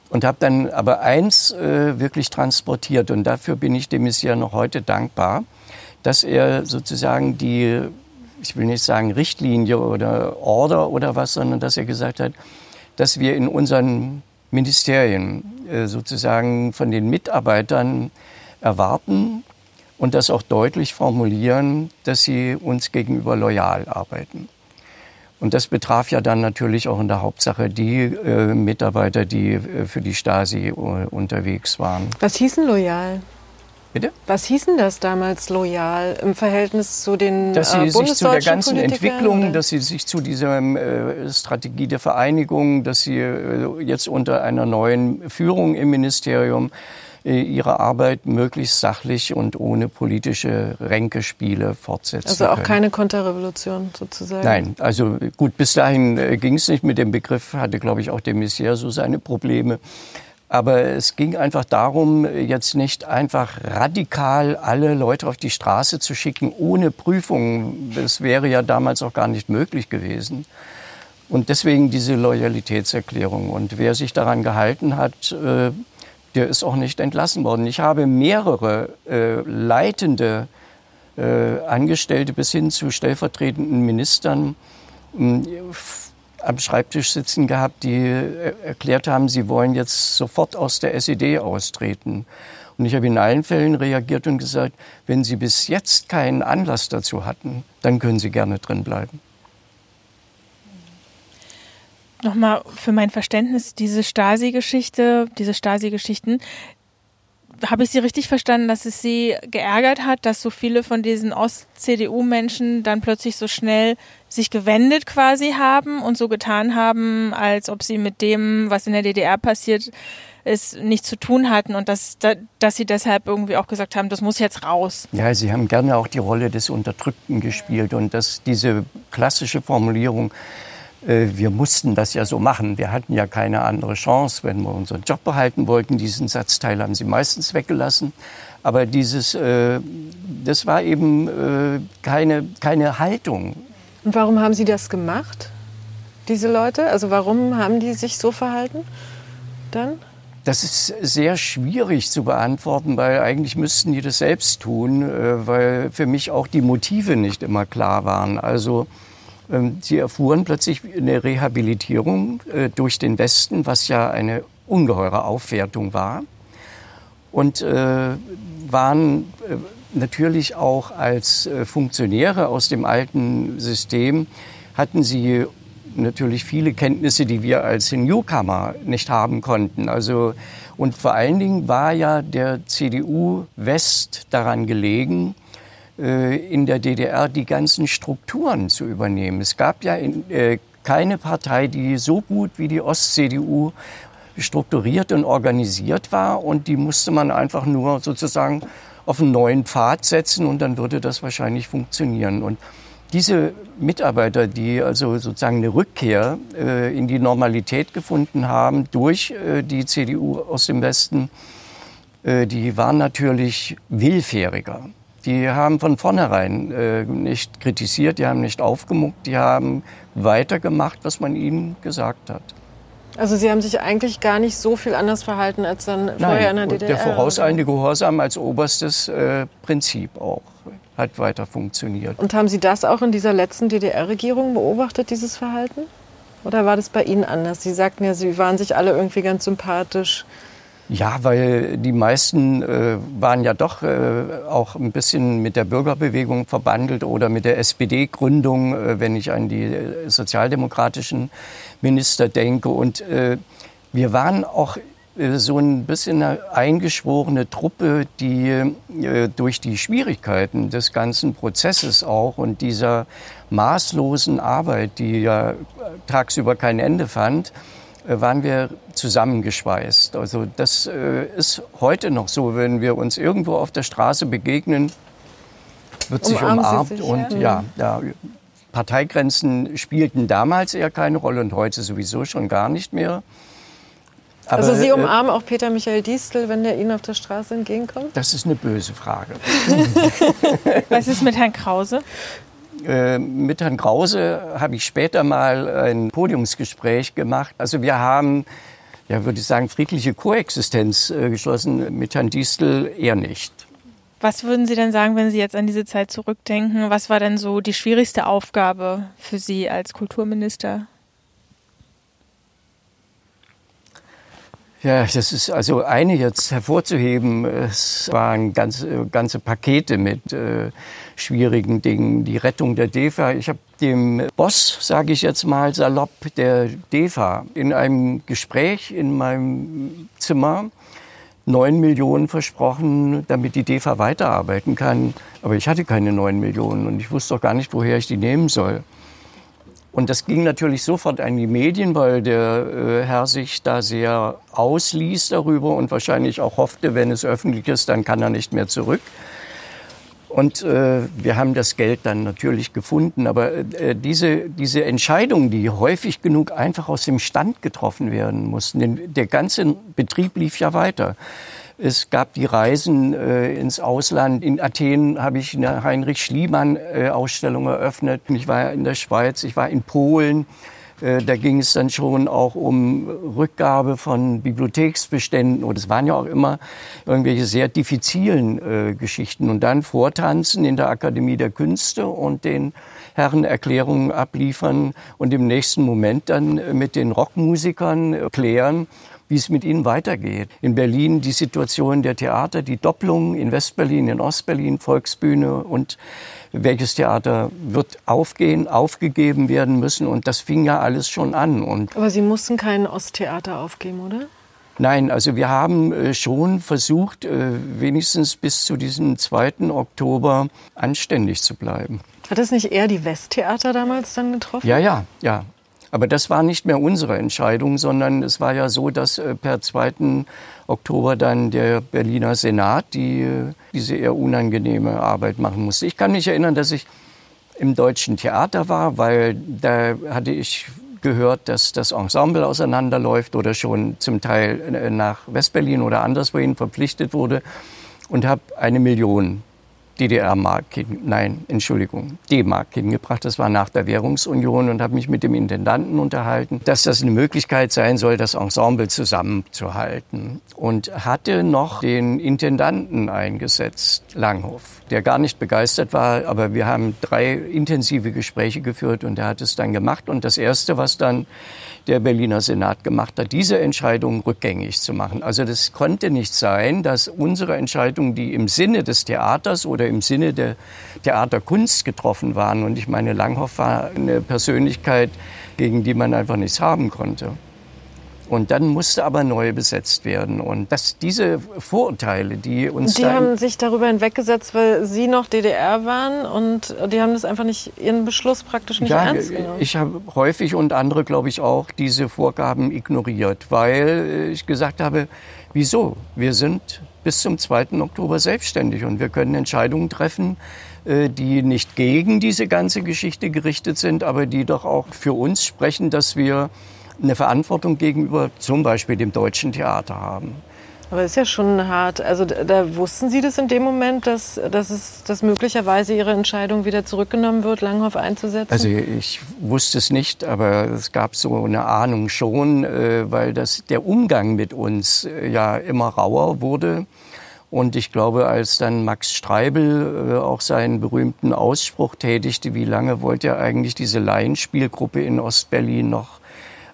Und habe dann aber eins äh, wirklich transportiert und dafür bin ich dem Messias noch heute dankbar, dass er sozusagen die, ich will nicht sagen Richtlinie oder Order oder was, sondern dass er gesagt hat, dass wir in unseren Ministerien äh, sozusagen von den Mitarbeitern erwarten, und das auch deutlich formulieren, dass sie uns gegenüber loyal arbeiten. Und das betraf ja dann natürlich auch in der Hauptsache die äh, Mitarbeiter, die äh, für die Stasi äh, unterwegs waren. Was hießen loyal? Bitte? Was hießen das damals loyal im Verhältnis zu den Dass sie äh, sich zu der ganzen Entwicklung, oder? dass sie sich zu dieser äh, Strategie der Vereinigung, dass sie äh, jetzt unter einer neuen Führung im Ministerium äh, ihre Arbeit möglichst sachlich und ohne politische Ränkespiele fortsetzen Also auch können. keine Konterrevolution sozusagen? Nein, also gut, bis dahin äh, ging es nicht mit dem Begriff, hatte, glaube ich, auch der Messier so seine Probleme. Aber es ging einfach darum, jetzt nicht einfach radikal alle Leute auf die Straße zu schicken, ohne Prüfung. Das wäre ja damals auch gar nicht möglich gewesen. Und deswegen diese Loyalitätserklärung. Und wer sich daran gehalten hat, äh, der ist auch nicht entlassen worden. Ich habe mehrere äh, leitende äh, Angestellte bis hin zu stellvertretenden Ministern äh, am Schreibtisch sitzen gehabt, die äh, erklärt haben, sie wollen jetzt sofort aus der SED austreten. Und ich habe in allen Fällen reagiert und gesagt, wenn Sie bis jetzt keinen Anlass dazu hatten, dann können Sie gerne drin bleiben. Nochmal für mein Verständnis, diese Stasi-Geschichte, diese Stasi-Geschichten, habe ich Sie richtig verstanden, dass es Sie geärgert hat, dass so viele von diesen Ost-CDU-Menschen dann plötzlich so schnell sich gewendet quasi haben und so getan haben, als ob sie mit dem, was in der DDR passiert ist, nichts zu tun hatten und dass, dass Sie deshalb irgendwie auch gesagt haben, das muss jetzt raus? Ja, Sie haben gerne auch die Rolle des Unterdrückten gespielt und dass diese klassische Formulierung, wir mussten das ja so machen. Wir hatten ja keine andere Chance, wenn wir unseren Job behalten wollten. Diesen Satzteil haben sie meistens weggelassen. Aber dieses, äh, das war eben äh, keine, keine Haltung. Und warum haben Sie das gemacht, diese Leute? Also warum haben die sich so verhalten dann? Das ist sehr schwierig zu beantworten, weil eigentlich müssten die das selbst tun, äh, weil für mich auch die Motive nicht immer klar waren. Also sie erfuhren plötzlich eine Rehabilitierung äh, durch den Westen, was ja eine ungeheure Aufwertung war. Und äh, waren äh, natürlich auch als Funktionäre aus dem alten System, hatten sie natürlich viele Kenntnisse, die wir als Newcomer nicht haben konnten. Also, und vor allen Dingen war ja der CDU West daran gelegen, in der DDR die ganzen Strukturen zu übernehmen. Es gab ja in, äh, keine Partei, die so gut wie die Ost-CDU strukturiert und organisiert war und die musste man einfach nur sozusagen auf einen neuen Pfad setzen und dann würde das wahrscheinlich funktionieren. Und diese Mitarbeiter, die also sozusagen eine Rückkehr äh, in die Normalität gefunden haben durch äh, die CDU aus dem Westen, äh, die waren natürlich willfähriger. Die haben von vornherein äh, nicht kritisiert, die haben nicht aufgemuckt, die haben weitergemacht, was man ihnen gesagt hat. Also Sie haben sich eigentlich gar nicht so viel anders verhalten als dann Nein, vorher in der DDR? der vorauseilende Gehorsam als oberstes äh, Prinzip auch hat weiter funktioniert. Und haben Sie das auch in dieser letzten DDR-Regierung beobachtet, dieses Verhalten? Oder war das bei Ihnen anders? Sie sagten ja, Sie waren sich alle irgendwie ganz sympathisch. Ja, weil die meisten äh, waren ja doch äh, auch ein bisschen mit der Bürgerbewegung verbandelt oder mit der SPD-Gründung, äh, wenn ich an die äh, sozialdemokratischen Minister denke. Und äh, wir waren auch äh, so ein bisschen eine eingeschworene Truppe, die durch die Schwierigkeiten des ganzen Prozesses auch und dieser maßlosen Arbeit, die ja tagsüber kein Ende fand, waren wir zusammengeschweißt. Also das äh, ist heute noch so, wenn wir uns irgendwo auf der Straße begegnen, wird sich Umarmen umarmt sich, und ja, ja, Parteigrenzen spielten damals eher keine Rolle und heute sowieso schon gar nicht mehr. Aber, also Sie äh, umarmen auch Peter Michael Diestel, wenn der Ihnen auf der Straße entgegenkommt? Das ist eine böse Frage. Was ist mit Herrn Krause? Äh, mit Herrn Krause habe ich später mal ein Podiumsgespräch gemacht. Also wir haben, ja, würde ich sagen, friedliche Koexistenz äh, geschlossen. Mit Herrn Distel eher nicht. Was würden Sie denn sagen, wenn Sie jetzt an diese Zeit zurückdenken? Was war denn so die schwierigste Aufgabe für Sie als Kulturminister? Ja, das ist also eine jetzt hervorzuheben. Es waren ganze, ganze Pakete mit äh, schwierigen Dingen. Die Rettung der DEFA. Ich habe dem Boss, sage ich jetzt mal salopp, der DEFA in einem Gespräch in meinem Zimmer neun Millionen versprochen, damit die DEFA weiterarbeiten kann. Aber ich hatte keine neun Millionen und ich wusste auch gar nicht, woher ich die nehmen soll. Und das ging natürlich sofort an die Medien, weil der äh, Herr sich da sehr ausließ darüber und wahrscheinlich auch hoffte, wenn es öffentlich ist, dann kann er nicht mehr zurück. Und äh, wir haben das Geld dann natürlich gefunden. Aber äh, diese, diese Entscheidungen, die häufig genug einfach aus dem Stand getroffen werden mussten, denn der ganze Betrieb lief ja weiter. Es gab die Reisen äh, ins Ausland. In Athen habe ich eine Heinrich Schliemann-Ausstellung äh, eröffnet. Ich war in der Schweiz, ich war in Polen. Äh, da ging es dann schon auch um Rückgabe von Bibliotheksbeständen und es waren ja auch immer irgendwelche sehr diffizilen äh, Geschichten. Und dann Vortanzen in der Akademie der Künste und den Herren Erklärungen abliefern und im nächsten Moment dann mit den Rockmusikern klären, wie es mit ihnen weitergeht. In Berlin die Situation der Theater, die Doppelung in Westberlin, in Ostberlin, Volksbühne und welches Theater wird aufgehen, aufgegeben werden müssen. Und das fing ja alles schon an. Und Aber Sie mussten kein Osttheater aufgeben, oder? Nein, also wir haben äh, schon versucht, äh, wenigstens bis zu diesem 2. Oktober anständig zu bleiben. Hat es nicht eher die Westtheater damals dann getroffen? Ja, ja, ja. Aber das war nicht mehr unsere Entscheidung, sondern es war ja so, dass äh, per 2. Oktober dann der Berliner Senat die, äh, diese eher unangenehme Arbeit machen musste. Ich kann mich erinnern, dass ich im Deutschen Theater war, weil da hatte ich gehört, dass das Ensemble auseinanderläuft oder schon zum Teil äh, nach Westberlin oder anderswohin verpflichtet wurde und habe eine Million DDR-Mark, nein, Entschuldigung, D-Mark hingebracht. Das war nach der Währungsunion und habe mich mit dem Intendanten unterhalten, dass das eine Möglichkeit sein soll, das Ensemble zusammenzuhalten. Und hatte noch den Intendanten eingesetzt, Langhoff, der gar nicht begeistert war, aber wir haben drei intensive Gespräche geführt und er hat es dann gemacht. Und das Erste, was dann der Berliner Senat gemacht hat, diese Entscheidung rückgängig zu machen. Also das konnte nicht sein, dass unsere Entscheidungen, die im Sinne des Theaters oder im Sinne der Theaterkunst getroffen waren, und ich meine, Langhoff war eine Persönlichkeit, gegen die man einfach nichts haben konnte. Und dann musste aber neu besetzt werden. Und dass diese Vorurteile, die uns. Die haben sich darüber hinweggesetzt, weil Sie noch DDR waren und die haben das einfach nicht, Ihren Beschluss praktisch nicht ja, ernst genommen. Ich habe häufig und andere, glaube ich, auch diese Vorgaben ignoriert, weil ich gesagt habe, wieso? Wir sind bis zum 2. Oktober selbstständig und wir können Entscheidungen treffen, äh, die nicht gegen diese ganze Geschichte gerichtet sind, aber die doch auch für uns sprechen, dass wir eine Verantwortung gegenüber zum Beispiel dem deutschen Theater haben. Aber ist ja schon hart. Also da wussten Sie das in dem Moment, dass, dass, es, dass möglicherweise Ihre Entscheidung wieder zurückgenommen wird, Langhoff einzusetzen? Also ich wusste es nicht, aber es gab so eine Ahnung schon, äh, weil das, der Umgang mit uns äh, ja immer rauer wurde. Und ich glaube, als dann Max Streibel äh, auch seinen berühmten Ausspruch tätigte, wie lange wollte er eigentlich diese Laienspielgruppe in Ostberlin noch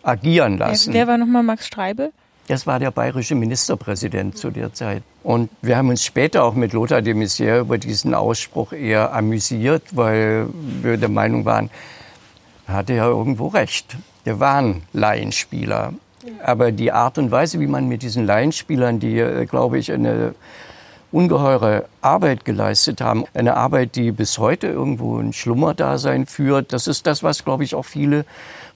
agieren lassen. Wer, wer war nochmal Max Streibel? Das war der bayerische Ministerpräsident zu der Zeit. Und wir haben uns später auch mit Lothar de Maizière über diesen Ausspruch eher amüsiert, weil wir der Meinung waren, er hatte ja irgendwo recht. Wir waren Laienspieler. Aber die Art und Weise, wie man mit diesen Laienspielern, die, äh, glaube ich, eine ungeheure Arbeit geleistet haben. Eine Arbeit, die bis heute irgendwo ein Schlummerdasein führt. Das ist das, was, glaube ich, auch viele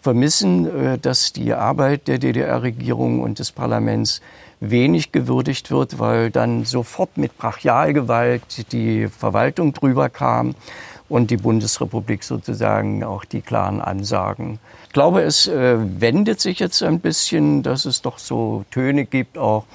vermissen, äh, dass die Arbeit der DDR-Regierung und des Parlaments wenig gewürdigt wird, weil dann sofort mit Brachialgewalt die Verwaltung drüber kam und die Bundesrepublik sozusagen auch die klaren Ansagen. Ich glaube, es äh, wendet sich jetzt ein bisschen, dass es doch so Töne gibt, auch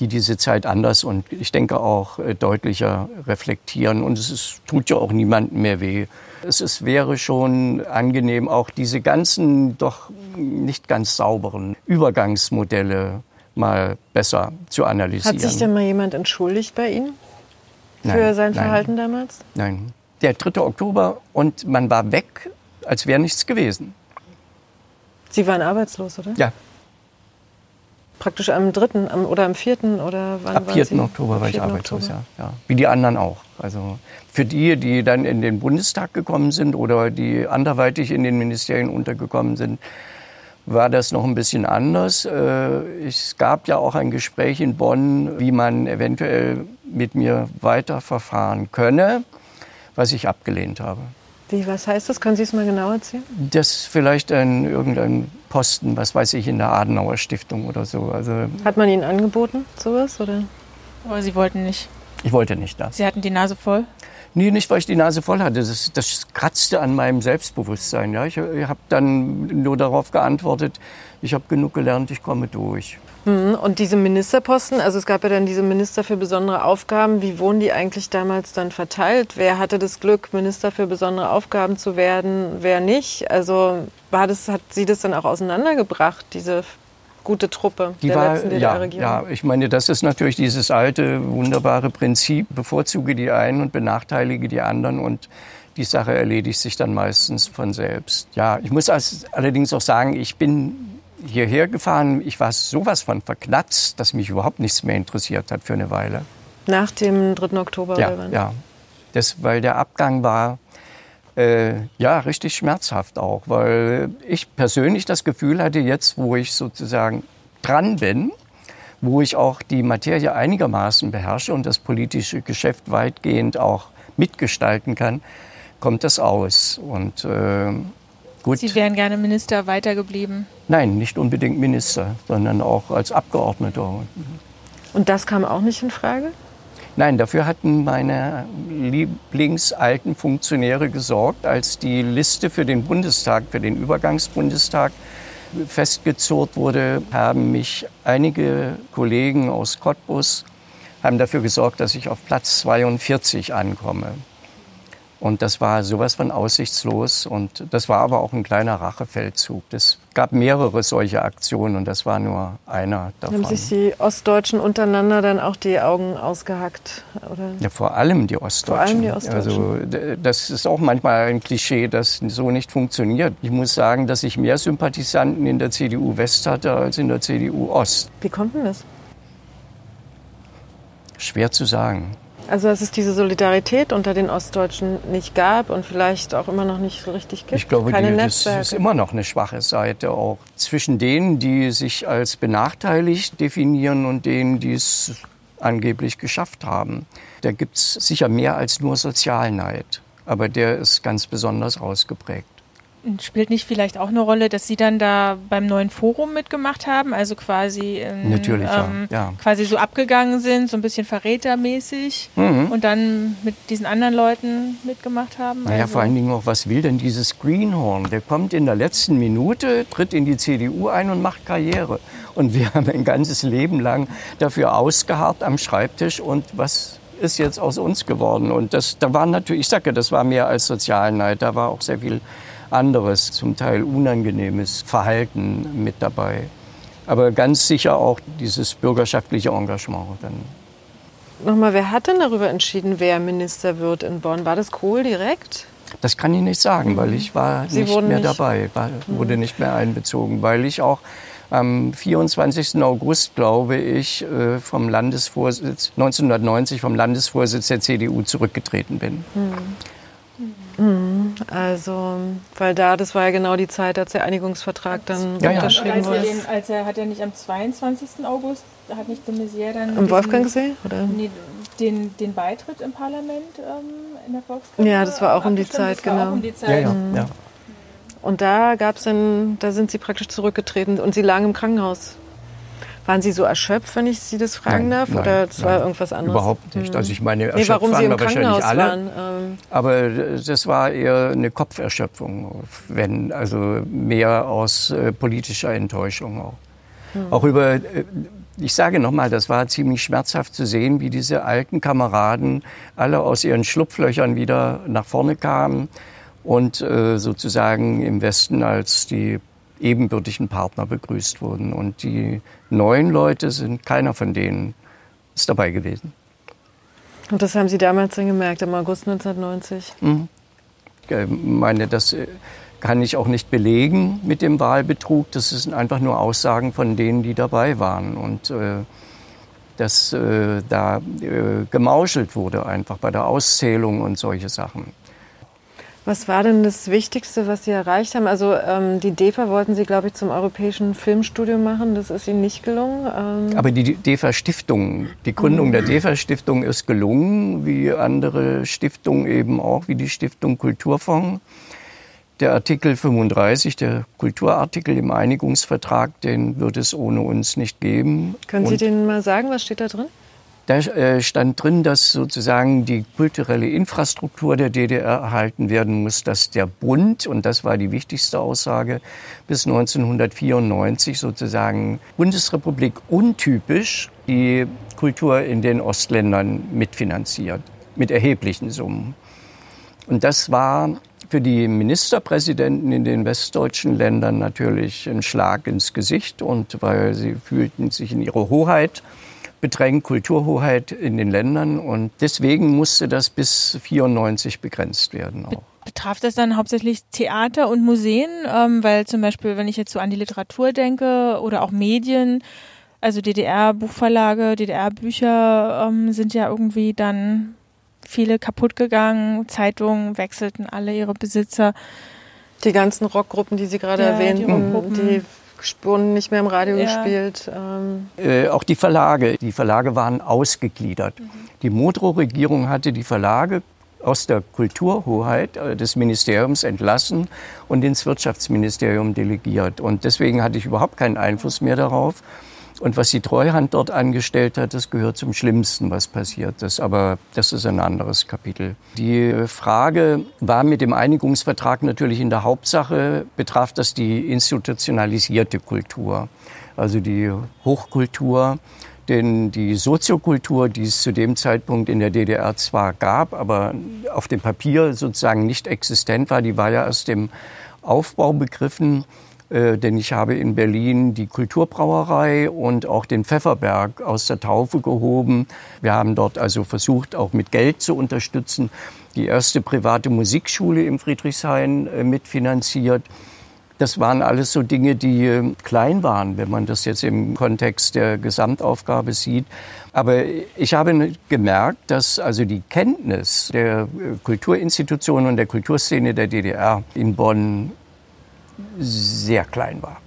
die diese Zeit anders und ich denke auch äh, deutlicher reflektieren. Und es ist, tut ja auch niemandem mehr weh. Es ist, wäre schon angenehm, auch diese ganzen doch nicht ganz sauberen Übergangsmodelle mal besser zu analysieren. Hat sich denn mal jemand entschuldigt bei Ihnen für nein, sein Verhalten nein, damals? Nein. Der 3. Oktober und man war weg, als wäre nichts gewesen. Sie waren arbeitslos, oder? Ja, praktisch am 3. Am, oder am 4. oder wann Ab 4. Oktober war ich arbeitslos, ja, ja. Wie die anderen auch. Also für die, die dann in den Bundestag gekommen sind oder die anderweitig in den Ministerien untergekommen sind, war das noch ein bisschen anders. Äh, es gab ja auch ein Gespräch in Bonn, wie man eventuell mit mir weiterverfahren könne, was ich abgelehnt habe. Wie, was heißt das? Können Sie es mal genau erzählen? Das vielleicht ein irgendein Posten, was weiß ich, in der Adenauer Stiftung oder so. Also, Hat man Ihnen angeboten, sowas? Oder? Aber Sie wollten nicht. Ich wollte nicht das. Sie hatten die Nase voll? Nee, nicht, weil ich die Nase voll hatte. Das, das kratzte an meinem Selbstbewusstsein. Ja. Ich, ich habe dann nur darauf geantwortet, ich habe genug gelernt, ich komme durch. Mhm. Und diese Ministerposten, also es gab ja dann diese Minister für besondere Aufgaben. Wie wurden die eigentlich damals dann verteilt? Wer hatte das Glück, Minister für besondere Aufgaben zu werden, wer nicht? Also war das, hat sie das dann auch auseinandergebracht, diese gute Truppe die der war, letzten ja, DDR-Regierung? ja, ich meine, das ist natürlich dieses alte, wunderbare Prinzip, bevorzuge die einen und benachteilige die anderen und die Sache erledigt sich dann meistens von selbst. Ja, ich muss allerdings auch sagen, ich bin hierher gefahren, ich war sowas von verknatzt, dass mich überhaupt nichts mehr interessiert hat für eine Weile. Nach dem 3. Oktober? Ja, ja. Das, weil der Abgang war äh, ja richtig schmerzhaft auch, weil ich persönlich das Gefühl hatte, jetzt wo ich sozusagen dran bin, wo ich auch die Materie einigermaßen beherrsche und das politische Geschäft weitgehend auch mitgestalten kann, kommt das aus. Und äh, gut. Sie wären gerne Minister weitergeblieben? Nein, nicht unbedingt Minister, sondern auch als Abgeordneter. Und das kam auch nicht in Frage? Nein, dafür hatten meine lieblingsalten Funktionäre gesorgt, als die Liste für den Bundestag, für den Übergangsbundestag festgezurrt wurde, haben mich einige Kollegen aus Cottbus haben dafür gesorgt, dass ich auf Platz 42 ankomme. Und das war sowas von aussichtslos. Und das war aber auch ein kleiner Rachefeldzug. Es gab mehrere solche Aktionen und das war nur einer davon. Haben sich die Ostdeutschen untereinander dann auch die Augen ausgehackt? Oder? Ja, vor allem die Ostdeutschen. Vor allem die Ostdeutschen. Also das ist auch manchmal ein Klischee, das so nicht funktioniert. Ich muss sagen, dass ich mehr Sympathisanten in der CDU West hatte als in der CDU Ost. Wie kommt denn das? Schwer zu sagen. Also dass es diese Solidarität unter den Ostdeutschen nicht gab und vielleicht auch immer noch nicht so richtig gibt. Ich glaube, Keine die, das ist immer noch eine schwache Seite auch zwischen denen, die sich als benachteiligt definieren und denen, die es angeblich geschafft haben. Da gibt es sicher mehr als nur Sozialneid, aber der ist ganz besonders ausgeprägt. Spielt nicht vielleicht auch eine Rolle, dass Sie dann da beim neuen Forum mitgemacht haben, also quasi ähm, Natürlich, ähm, ja. quasi so abgegangen sind, so ein bisschen verrätermäßig mhm. und dann mit diesen anderen Leuten mitgemacht haben? Naja, also vor allen Dingen auch, was will denn dieses Greenhorn? Der kommt in der letzten Minute, tritt in die CDU ein und macht Karriere. Und wir haben ein ganzes Leben lang dafür ausgeharrt am Schreibtisch und was ist jetzt aus uns geworden? Und das, da war natürlich, ich sage ja, das war mehr als Sozialneid, da war auch sehr viel anderes, zum Teil unangenehmes Verhalten mit dabei. Aber ganz sicher auch dieses bürgerschaftliche Engagement dann. Nochmal, wer hat denn darüber entschieden, wer Minister wird in Bonn? War das Kohl direkt? Das kann ich nicht sagen, weil ich war Sie nicht mehr nicht dabei, war, wurde nicht mehr einbezogen, weil ich auch am 24. August, glaube ich, äh, vom Landesvorsitz 1990 vom Landesvorsitz der CDU zurückgetreten bin. Mhm. Mhm. Also, weil da, das war ja genau die Zeit, als der Einigungsvertrag dann ja, unterschrieben wurde. Ja. Als er hat er nicht am 22. August, hat nicht de Maizière dann. Am Wolfgangsee? Oder? Nee, den, den Beitritt im Parlament ähm, in der Volkskammer. Ja, das war auch um die Zeit, das genau. War auch um die Zeit. Ja, ja, mhm. ja. Und da gab's dann, da sind sie praktisch zurückgetreten und sie lagen im Krankenhaus. Waren Sie so erschöpft, wenn ich Sie das fragen nein, darf? Nein, oder das war irgendwas anderes? Überhaupt nicht. Also ich meine, erschöpft nee, warum Sie im waren wahrscheinlich alle. Waren, ähm aber das war eher eine Kopferschöpfung, wenn, also mehr aus äh, politischer Enttäuschung auch. Hm. Auch über, äh, ich sage nochmal, das war ziemlich schmerzhaft zu sehen, wie diese alten Kameraden alle aus ihren Schlupflöchern wieder nach vorne kamen und äh, sozusagen im Westen als die ebenbürtigen Partner begrüßt wurden. Und die neuen Leute sind, keiner von denen ist dabei gewesen. Und das haben Sie damals dann gemerkt, im August 1990? Mhm. Ich meine, das äh, kann ich auch nicht belegen mit dem Wahlbetrug. Das sind einfach nur Aussagen von denen, die dabei waren. Und äh, dass äh, da äh, gemauschelt wurde einfach bei der Auszählung und solche Sachen. Was war denn das Wichtigste, was Sie erreicht haben? Also ähm, die DEFA wollten Sie, glaube ich, zum Europäischen Filmstudio machen. Das ist Ihnen nicht gelungen. Ähm Aber die DEFA-Stiftung, die Gründung mhm. der DEFA-Stiftung ist gelungen, wie andere Stiftungen eben auch, wie die Stiftung Kulturfonds. Der Artikel 35, der Kulturartikel im Einigungsvertrag, den wird es ohne uns nicht geben. Können Sie den mal sagen? Was steht da drin? Da äh, stand drin, dass sozusagen die kulturelle Infrastruktur der DDR erhalten werden muss, dass der Bund, und das war die wichtigste Aussage, bis 1994 sozusagen Bundesrepublik untypisch die Kultur in den Ostländern mitfinanziert, mit erheblichen Summen. Und das war für die Ministerpräsidenten in den westdeutschen Ländern natürlich ein Schlag ins Gesicht und weil sie fühlten sich in ihrer Hoheit bedrängt, Kulturhoheit in den Ländern. Und deswegen musste das bis 94 begrenzt werden. Auch. Betraf das dann hauptsächlich Theater und Museen? Ähm, weil zum Beispiel, wenn ich jetzt so an die Literatur denke oder auch Medien, also DDR-Buchverlage, DDR-Bücher ähm, sind ja irgendwie dann viele kaputt gegangen. Zeitungen wechselten alle ihre Besitzer. Die ganzen Rockgruppen, die Sie gerade ja, erwähnten, die, die Spuren nicht mehr im Radio ja. gespielt. Ähm. Äh, auch die Verlage. Die Verlage waren ausgegliedert. Mhm. Die Modrow-Regierung hatte die Verlage aus der Kulturhoheit äh, des Ministeriums entlassen und ins Wirtschaftsministerium delegiert. Und deswegen hatte ich überhaupt keinen Einfluss mehr darauf. Und was die Treuhand dort angestellt hat, das gehört zum Schlimmsten, was passiert ist. Aber das ist ein anderes Kapitel. Die Frage war mit dem Einigungsvertrag natürlich in der Hauptsache, betraf das die institutionalisierte Kultur, also die Hochkultur. Denn die Soziokultur, die es zu dem Zeitpunkt in der DDR zwar gab, aber auf dem Papier sozusagen nicht existent war, die war ja erst im Aufbau begriffen. Äh, denn ich habe in Berlin die Kulturbrauerei und auch den Pfefferberg aus der Taufe gehoben. Wir haben dort also versucht, auch mit Geld zu unterstützen, die erste private Musikschule im Friedrichshain äh, mitfinanziert. Das waren alles so Dinge, die äh, klein waren, wenn man das jetzt im Kontext der Gesamtaufgabe sieht. Aber ich habe gemerkt, dass also die Kenntnis der Kulturinstitutionen und der Kulturszene der DDR in Bonn sehr klein war.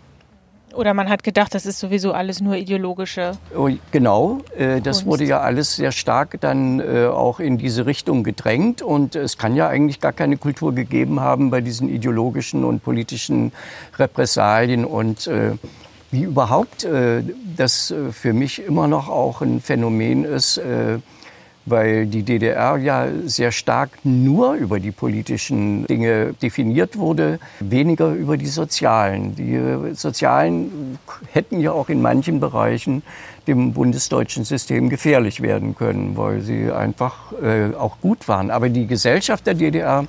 Oder man hat gedacht, das ist sowieso alles nur ideologische. Oh, genau, äh, das Kunst. wurde ja alles sehr stark dann äh, auch in diese Richtung gedrängt. Und es kann ja eigentlich gar keine Kultur gegeben haben bei diesen ideologischen und politischen Repressalien. Und äh, wie überhaupt das für mich immer noch auch ein Phänomen ist, weil die DDR ja sehr stark nur über die politischen Dinge definiert wurde, weniger über die sozialen. Die sozialen hätten ja auch in manchen Bereichen dem bundesdeutschen System gefährlich werden können, weil sie einfach äh, auch gut waren. Aber die Gesellschaft der DDR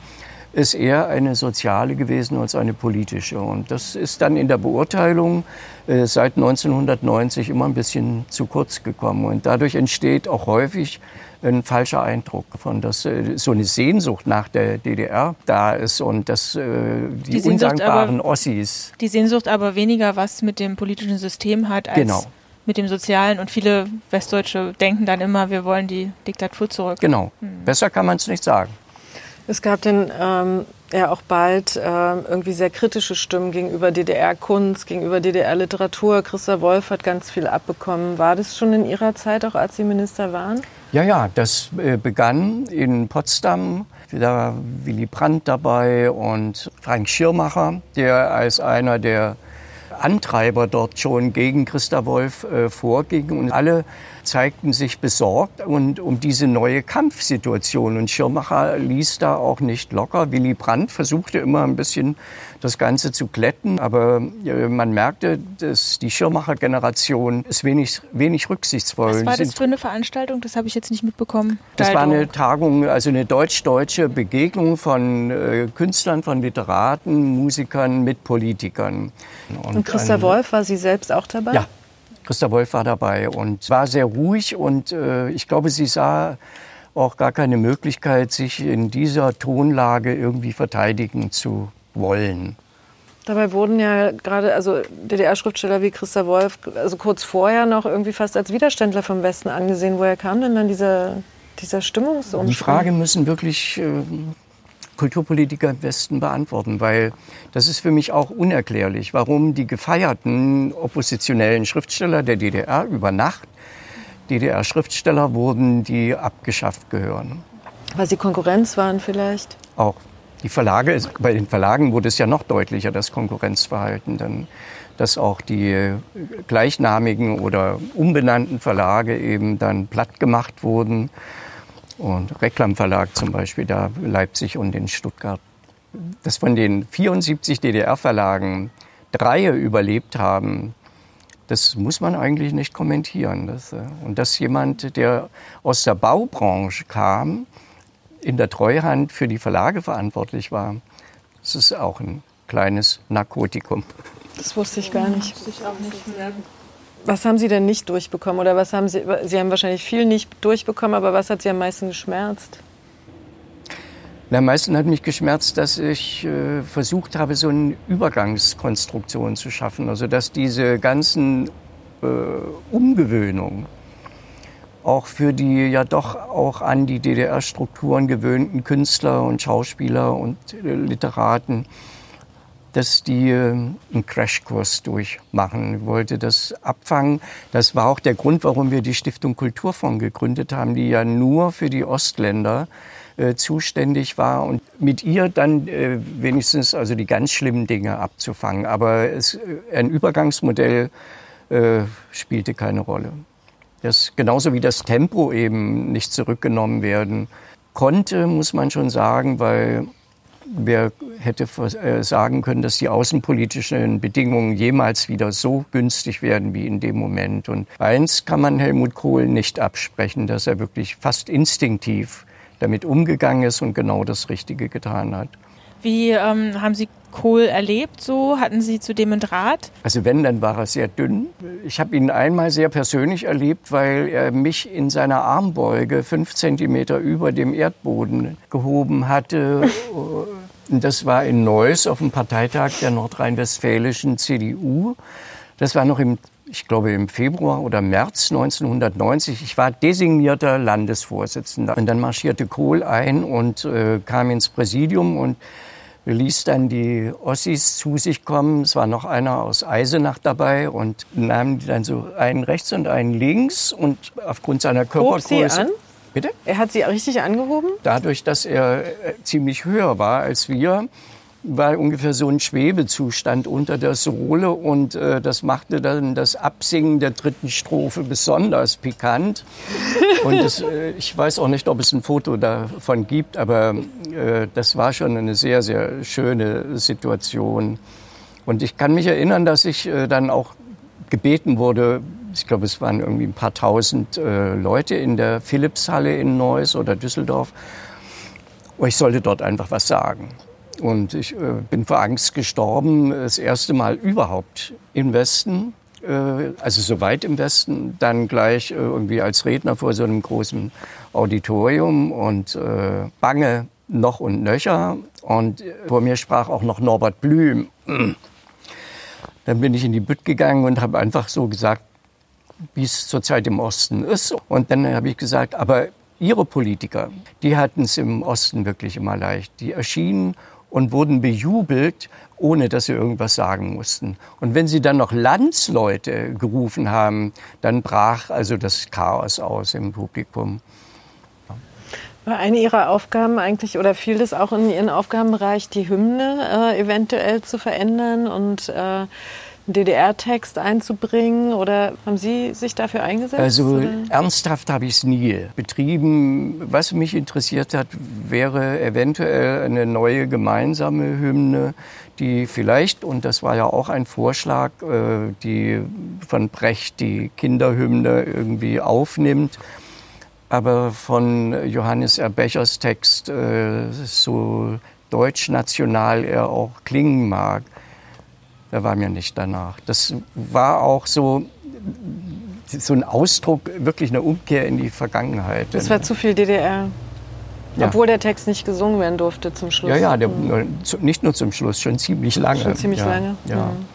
ist eher eine soziale gewesen als eine politische. Und das ist dann in der Beurteilung äh, seit 1990 immer ein bisschen zu kurz gekommen. Und dadurch entsteht auch häufig ein falscher Eindruck von, dass so eine Sehnsucht nach der DDR da ist und dass äh, die, die undankbaren aber, Ossis. Die Sehnsucht aber weniger was mit dem politischen System hat als genau. mit dem sozialen. Und viele Westdeutsche denken dann immer, wir wollen die Diktatur zurück. Genau. Hm. Besser kann man es nicht sagen. Es gab den ähm, ja auch bald äh, irgendwie sehr kritische Stimmen gegenüber DDR-Kunst, gegenüber DDR-Literatur. Christa Wolf hat ganz viel abbekommen. War das schon in Ihrer Zeit, auch als Sie Minister waren? Ja, ja, das äh, begann in Potsdam. Da war Willy Brandt dabei und Frank Schirmacher, der als einer der Antreiber dort schon gegen Christa Wolf äh, vorging. Und alle zeigten sich besorgt und um diese neue Kampfsituation. Und Schirmacher ließ da auch nicht locker. Willy Brandt versuchte immer ein bisschen das Ganze zu glätten, aber äh, man merkte, dass die Schirmacher-Generation ist wenig, wenig rücksichtsvoll. Was war das für eine Veranstaltung? Das habe ich jetzt nicht mitbekommen. Das war eine Tagung, also eine deutsch-deutsche Begegnung von äh, Künstlern, von Literaten, Musikern mit Politikern. Und, und Christa Wolf, war sie selbst auch dabei? Ja, Christa Wolf war dabei und war sehr ruhig und äh, ich glaube, sie sah auch gar keine Möglichkeit, sich in dieser Tonlage irgendwie verteidigen zu wollen. Dabei wurden ja gerade also DDR-Schriftsteller wie Christa Wolf also kurz vorher noch irgendwie fast als Widerständler vom Westen angesehen. Woher kam denn dann dieser, dieser Stimmungsumschwung? Die Frage müssen wirklich äh, Kulturpolitiker im Westen beantworten, weil das ist für mich auch unerklärlich, warum die gefeierten oppositionellen Schriftsteller der DDR über Nacht DDR-Schriftsteller wurden, die abgeschafft gehören. Weil sie Konkurrenz waren vielleicht? Auch. Die Verlage, bei den Verlagen wurde es ja noch deutlicher, das Konkurrenzverhalten. Dann dass auch die gleichnamigen oder umbenannten Verlage eben dann platt gemacht wurden. Und Reklamverlag zum Beispiel, da Leipzig und in Stuttgart. Dass von den 74 DDR-Verlagen drei überlebt haben, das muss man eigentlich nicht kommentieren. Das, äh, und dass jemand, der aus der Baubranche kam, in der Treuhand für die Verlage verantwortlich war, das ist auch ein kleines Narkotikum. Das wusste ich gar nicht. Was haben Sie denn nicht durchbekommen? Oder was haben Sie, Sie haben wahrscheinlich viel nicht durchbekommen, aber was hat Sie am meisten geschmerzt? am meisten hat mich geschmerzt, dass ich äh, versucht habe, so eine Übergangskonstruktion zu schaffen. Also dass diese ganzen äh, Umgewöhnungen auch für die ja doch auch an die DDR-Strukturen gewöhnten Künstler und Schauspieler und äh, Literaten, dass die einen Crashkurs durchmachen. Ich wollte das abfangen. Das war auch der Grund, warum wir die Stiftung Kulturfonds gegründet haben, die ja nur für die Ostländer äh, zuständig war und mit ihr dann äh, wenigstens also die ganz schlimmen Dinge abzufangen. Aber es, äh, ein Übergangsmodell äh, spielte keine Rolle. Das, genauso wie das Tempo eben nicht zurückgenommen werden konnte, muss man schon sagen, weil wer hätte äh, sagen können, dass die außenpolitischen Bedingungen jemals wieder so günstig werden wie in dem Moment. Und eins kann man Helmut Kohl nicht absprechen, dass er wirklich fast instinktiv damit umgegangen ist und genau das Richtige getan hat. Wie ähm, haben Sie Kohl erlebt so? Hatten Sie zu dem einen Draht? Also wenn, dann war er sehr dünn. Ich habe ihn einmal sehr persönlich erlebt, weil er mich in seiner Armbeuge fünf Zentimeter über dem Erdboden gehoben hatte. Das war in Neuss auf dem Parteitag der nordrhein-westfälischen CDU. Das war noch im ich glaube im Februar oder März 1990. Ich war designierter Landesvorsitzender. Und dann marschierte Kohl ein und äh, kam ins Präsidium und ließ dann die Ossis zu sich kommen. Es war noch einer aus Eisenach dabei und nahm die dann so einen rechts und einen links und aufgrund seiner Körpergröße. Hob sie an? Bitte? Er hat sie richtig angehoben? Dadurch, dass er äh, ziemlich höher war als wir, war ungefähr so ein Schwebezustand unter der Sohle und äh, das machte dann das Absingen der dritten Strophe besonders pikant. Und das, äh, ich weiß auch nicht, ob es ein Foto davon gibt, aber äh, das war schon eine sehr, sehr schöne Situation. Und ich kann mich erinnern, dass ich äh, dann auch gebeten wurde, ich glaube, es waren irgendwie ein paar tausend äh, Leute in der Philipshalle in Neuss oder Düsseldorf. Und ich sollte dort einfach was sagen. Und ich äh, bin vor Angst gestorben, das erste Mal überhaupt im Westen, äh, also so weit im Westen, dann gleich äh, irgendwie als Redner vor so einem großen Auditorium und äh, bange noch und nöcher. Und äh, vor mir sprach auch noch Norbert Blüm. Dann bin ich in die Bütt gegangen und habe einfach so gesagt, wie es zurzeit im Osten ist. Und dann habe ich gesagt, aber Ihre Politiker, die hatten es im Osten wirklich immer leicht. Die erschienen und wurden bejubelt, ohne dass sie irgendwas sagen mussten. Und wenn sie dann noch Landsleute gerufen haben, dann brach also das Chaos aus im Publikum. War eine Ihrer Aufgaben eigentlich oder fiel das auch in Ihren Aufgabenbereich, die Hymne äh, eventuell zu verändern und äh, DDR-Text einzubringen oder haben Sie sich dafür eingesetzt? Also oder? ernsthaft habe ich es nie betrieben. Was mich interessiert hat, wäre eventuell eine neue gemeinsame Hymne, die vielleicht, und das war ja auch ein Vorschlag, äh, die von Brecht die Kinderhymne irgendwie aufnimmt, aber von Johannes Erbechers Text äh, so deutschnational er auch klingen mag da war mir nicht danach. Das war auch so, so ein Ausdruck, wirklich eine Umkehr in die Vergangenheit. Das war zu viel DDR. Ja. Obwohl der Text nicht gesungen werden durfte zum Schluss. Ja, ja, der, nicht nur zum Schluss, schon ziemlich lange. Schon ziemlich ja, lange. Ja. Mhm.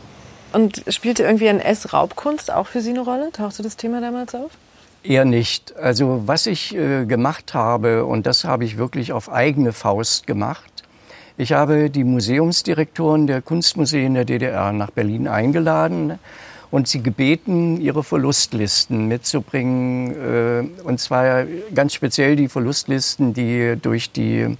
Und spielte irgendwie NS-Raubkunst auch für Sie eine Rolle? Tauchte das Thema damals auf? Eher nicht. Also was ich äh, gemacht habe, und das habe ich wirklich auf eigene Faust gemacht, ich habe die Museumsdirektoren der Kunstmuseen der DDR nach Berlin eingeladen und sie gebeten, ihre Verlustlisten mitzubringen. Äh, und zwar ganz speziell die Verlustlisten, die durch die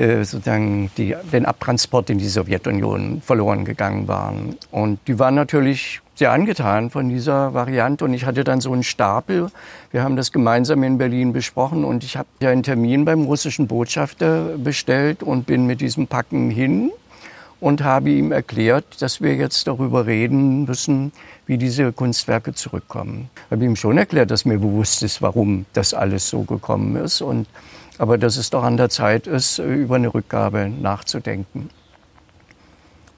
äh, sozusagen die, den Abtransport in die Sowjetunion verloren gegangen waren. Und die waren natürlich sehr angetan von dieser Variante und ich hatte dann so einen Stapel. Wir haben das gemeinsam in Berlin besprochen und ich habe ja einen Termin beim russischen Botschafter bestellt und bin mit diesem Packen hin und habe ihm erklärt, dass wir jetzt darüber reden müssen, wie diese Kunstwerke zurückkommen. Ich habe ihm schon erklärt, dass mir bewusst ist, warum das alles so gekommen ist und aber dass es doch an der Zeit ist, über eine Rückgabe nachzudenken.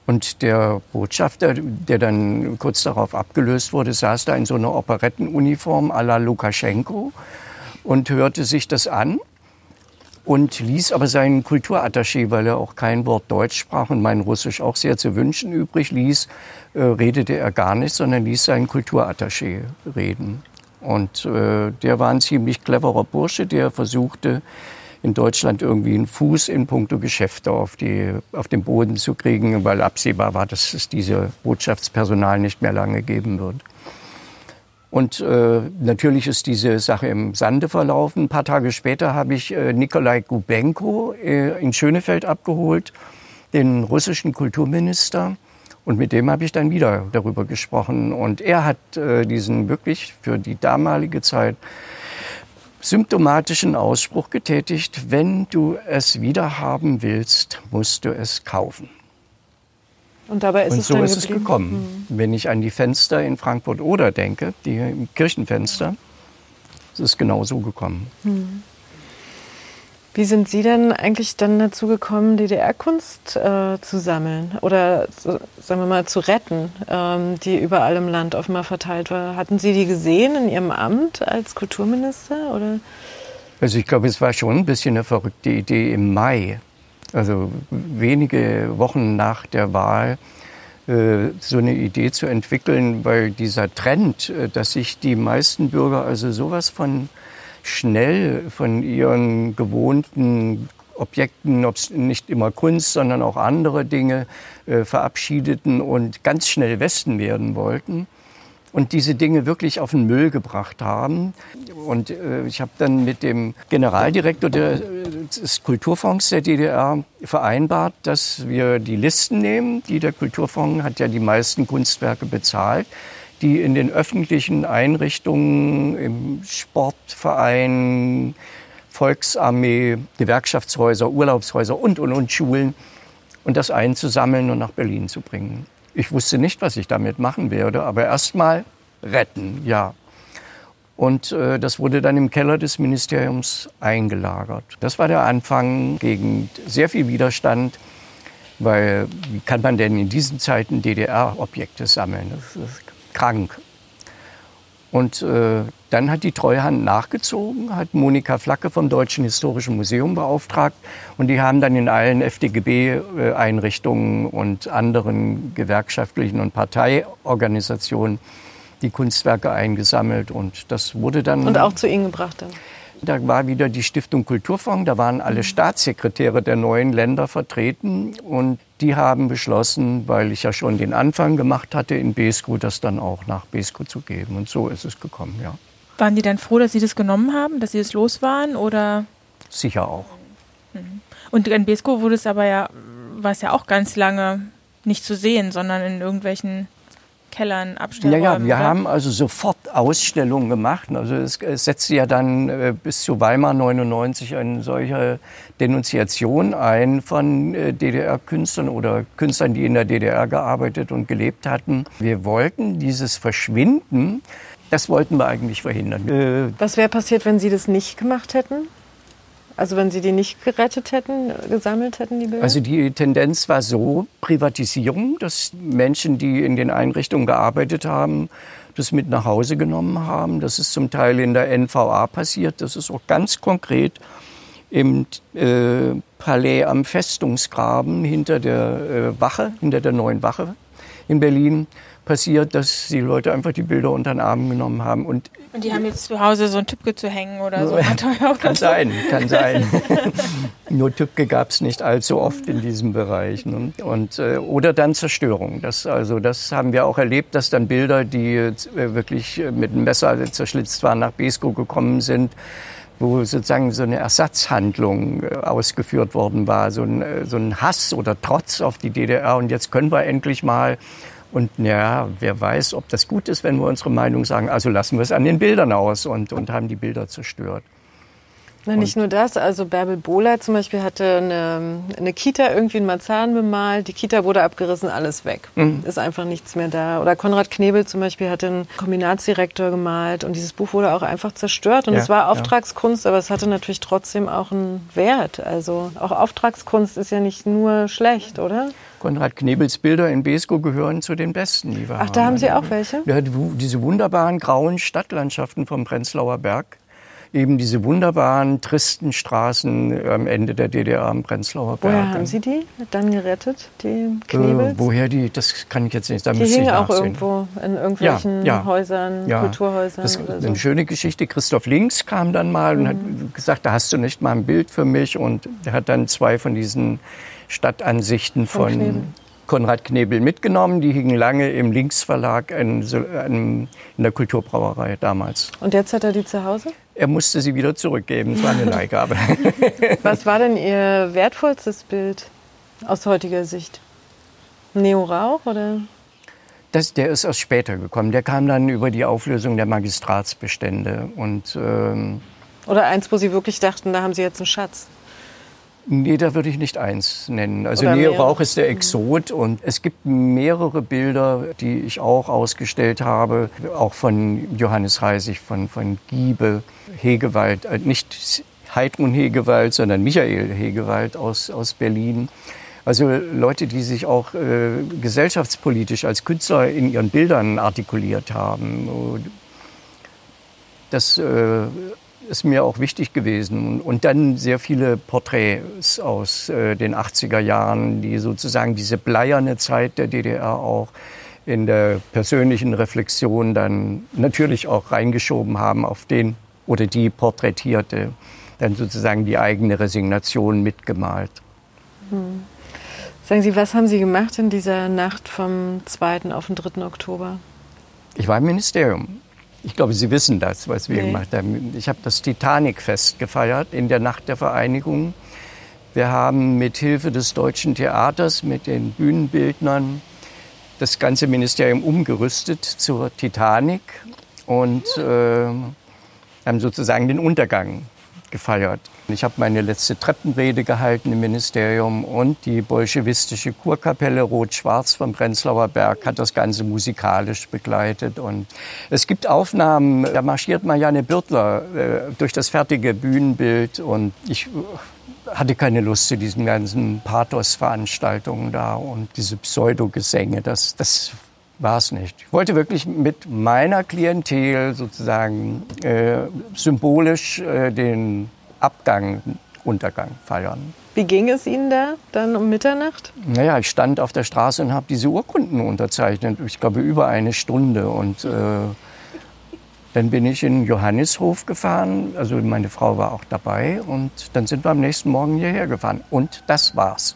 Und der Botschafter, der dann kurz darauf abgelöst wurde, saß da in so einer Operettenuniform à la Lukaschenko und hörte sich das an und ließ aber seinen Kulturattaché, weil er auch kein Wort Deutsch sprach und mein Russisch auch sehr zu wünschen übrig ließ, äh, redete er gar nicht, sondern ließ seinen Kulturattaché reden. Und äh, der war ein ziemlich cleverer Bursche, der versuchte, in Deutschland irgendwie einen Fuß in puncto Geschäfte auf, die, auf den Boden zu kriegen, weil absehbar war, dass es diese Botschaftspersonal nicht mehr lange geben wird. Und äh, natürlich ist diese Sache im Sande verlaufen. Ein paar Tage später habe ich äh, Nikolai Gubenko äh, in Schönefeld abgeholt, den russischen Kulturminister. Und mit dem habe ich dann wieder darüber gesprochen. Und er hat äh, diesen wirklich für die damalige Zeit symptomatischen Ausspruch getätigt, wenn du es wieder haben willst, musst du es kaufen. Und dabei ist Und es so dann ist es gekommen. Mhm. Wenn ich an die Fenster in Frankfurt oder denke, die Kirchenfenster, es ist genau so gekommen. Mhm. Wie sind Sie denn eigentlich dann dazu gekommen, DDR-Kunst äh, zu sammeln oder sagen wir mal zu retten, ähm, die überall im Land offenbar verteilt war? Hatten Sie die gesehen in Ihrem Amt als Kulturminister oder? Also ich glaube, es war schon ein bisschen eine verrückte Idee im Mai, also wenige Wochen nach der Wahl, äh, so eine Idee zu entwickeln, weil dieser Trend, äh, dass sich die meisten Bürger also sowas von schnell von ihren gewohnten Objekten, ob es nicht immer Kunst, sondern auch andere Dinge äh, verabschiedeten und ganz schnell Westen werden wollten und diese Dinge wirklich auf den Müll gebracht haben. Und äh, ich habe dann mit dem Generaldirektor der, des Kulturfonds der DDR vereinbart, dass wir die Listen nehmen. Die der Kulturfonds hat ja die meisten Kunstwerke bezahlt die in den öffentlichen Einrichtungen, im Sportverein, Volksarmee, Gewerkschaftshäuser, Urlaubshäuser und, und, und Schulen und das einzusammeln und nach Berlin zu bringen. Ich wusste nicht, was ich damit machen werde, aber erstmal retten, ja. Und äh, das wurde dann im Keller des Ministeriums eingelagert. Das war der Anfang gegen sehr viel Widerstand, weil wie kann man denn in diesen Zeiten DDR-Objekte sammeln? Das, das krank. Und äh, dann hat die Treuhand nachgezogen, hat Monika Flacke vom Deutschen Historischen Museum beauftragt und die haben dann in allen FDGB-Einrichtungen und anderen gewerkschaftlichen und Parteiorganisationen die Kunstwerke eingesammelt und das wurde dann... Und auch zu Ihnen gebracht dann? Da war wieder die Stiftung Kulturfonds, da waren alle Staatssekretäre der neuen Länder vertreten und die haben beschlossen, weil ich ja schon den Anfang gemacht hatte in Besko, das dann auch nach Besko zu geben. Und so ist es gekommen, ja. Waren die dann froh, dass Sie das genommen haben, dass Sie es das los waren oder? Sicher auch. Mhm. Und in Besko wurde es aber ja, war es ja auch ganz lange nicht zu sehen, sondern in irgendwelchen Kellern, Abstellräumen? Ja, ja, wir oder? haben also sofort Ausstellungen gemacht. Also es, es setzte ja dann äh, bis zu Weimar 99 eine solche Denunziation ein von äh, DDR-Künstlern oder Künstlern, die in der DDR gearbeitet und gelebt hatten. Wir wollten dieses Verschwinden, das wollten wir eigentlich verhindern. Äh, Was wäre passiert, wenn Sie das nicht gemacht hätten? Also wenn Sie die nicht gerettet hätten, gesammelt hätten, die Bilder? Also die Tendenz war so, Privatisierung, dass Menschen, die in den Einrichtungen gearbeitet haben, das mit nach Hause genommen haben. Das ist zum Teil in der NVA passiert. Das ist auch ganz konkret im äh, Palais am Festungsgraben hinter der äh, Wache, hinter der neuen Wache in Berlin passiert, dass die Leute einfach die Bilder unter den Arm genommen haben. Und, und die haben jetzt zu Hause so ein Tübke zu hängen oder so. kann sein, kann sein. Nur Tübke gab es nicht allzu oft in diesem Bereich. Ne? Und, äh, oder dann Zerstörung. Das, also, das haben wir auch erlebt, dass dann Bilder, die äh, wirklich mit einem Messer zerschlitzt waren, nach Besko gekommen sind wo sozusagen so eine Ersatzhandlung äh, ausgeführt worden war, so ein, äh, so ein Hass oder Trotz auf die DDR. Und jetzt können wir endlich mal und ja, wer weiß, ob das gut ist, wenn wir unsere Meinung sagen. Also lassen wir es an den Bildern aus und, und haben die Bilder zerstört. Na, nicht nur das, also Bärbel Bohler zum Beispiel hatte eine, eine, Kita irgendwie in Marzahn bemalt. Die Kita wurde abgerissen, alles weg. Mhm. Ist einfach nichts mehr da. Oder Konrad Knebel zum Beispiel hatte einen Kombinatsdirektor gemalt und dieses Buch wurde auch einfach zerstört. Und ja, es war Auftragskunst, ja. aber es hatte natürlich trotzdem auch einen Wert. Also auch Auftragskunst ist ja nicht nur schlecht, oder? Konrad Knebels Bilder in Besko gehören zu den besten, die wir Ach, da haben Sie auch welche? Ja, diese wunderbaren grauen Stadtlandschaften vom Prenzlauer Berg eben diese wunderbaren, tristen Straßen am Ende der DDR am Prenzlauer Berg. Woher haben Sie die dann gerettet, die Knebels? Äh, woher die, das kann ich jetzt nicht, da Die hingen auch irgendwo in irgendwelchen ja, ja, Häusern, ja. Kulturhäusern das, oder so. Eine schöne Geschichte. Christoph Links kam dann mal mhm. und hat gesagt, da hast du nicht mal ein Bild für mich und er hat dann zwei von diesen Stadtansichten von, Konrad Knebel mitgenommen. Die hingen lange im Linksverlag in, in, der Kulturbrauerei damals. Und jetzt hat er die zu Hause? Er musste sie wieder zurückgeben. Es war eine Leihgabe. Was war denn Ihr wertvollstes Bild aus heutiger Sicht? Neo Rauch oder? Das, der ist erst später gekommen. Der kam dann über die Auflösung der Magistratsbestände. Und, ähm, oder eins, wo Sie wirklich dachten, da haben Sie jetzt einen Schatz. Nee, da würde ich nicht eins nennen. Also Neo Rauch ist der Exot und es gibt mehrere Bilder, die ich auch ausgestellt habe, auch von Johannes Reisig, von, von Giebe, Hegewald, äh, nicht Heidrun Hegewald, sondern Michael Hegewald aus, aus Berlin. Also Leute, die sich auch äh, gesellschaftspolitisch als Künstler in ihren Bildern artikuliert haben. Das äh, ist mir auch wichtig gewesen. Und dann sehr viele Porträts aus äh, den 80er Jahren, die sozusagen diese bleierne Zeit der DDR auch in der persönlichen Reflexion dann natürlich auch reingeschoben haben auf den oder die Porträtierte, dann sozusagen die eigene Resignation mitgemalt. Hm. Sagen Sie, was haben Sie gemacht in dieser Nacht vom 2. auf den 3. Oktober? Ich war im Ministerium. Ich glaube, Sie wissen das, was wir nee. gemacht haben. Ich habe das Titanic-Fest gefeiert in der Nacht der Vereinigung. Wir haben mit Hilfe des Deutschen Theaters, mit den Bühnenbildnern, das ganze Ministerium umgerüstet zur Titanic und äh, haben sozusagen den Untergang gefeiert. Ich habe meine letzte Treppenrede gehalten im Ministerium und die bolschewistische Kurkapelle Rot-Schwarz vom Prenzlauer Berg hat das Ganze musikalisch begleitet. Und es gibt Aufnahmen, da marschiert Marianne Birtler äh, durch das fertige Bühnenbild und ich hatte keine Lust zu diesen ganzen Pathos-Veranstaltungen da und diese Pseudogesänge. Das, das war es nicht. Ich wollte wirklich mit meiner Klientel sozusagen äh, symbolisch äh, den Abgang, Untergang feiern. Wie ging es Ihnen da dann um Mitternacht? Naja, ich stand auf der Straße und habe diese Urkunden unterzeichnet. Ich glaube, über eine Stunde. Und äh, dann bin ich in den Johannishof gefahren. Also meine Frau war auch dabei. Und dann sind wir am nächsten Morgen hierher gefahren. Und das war's.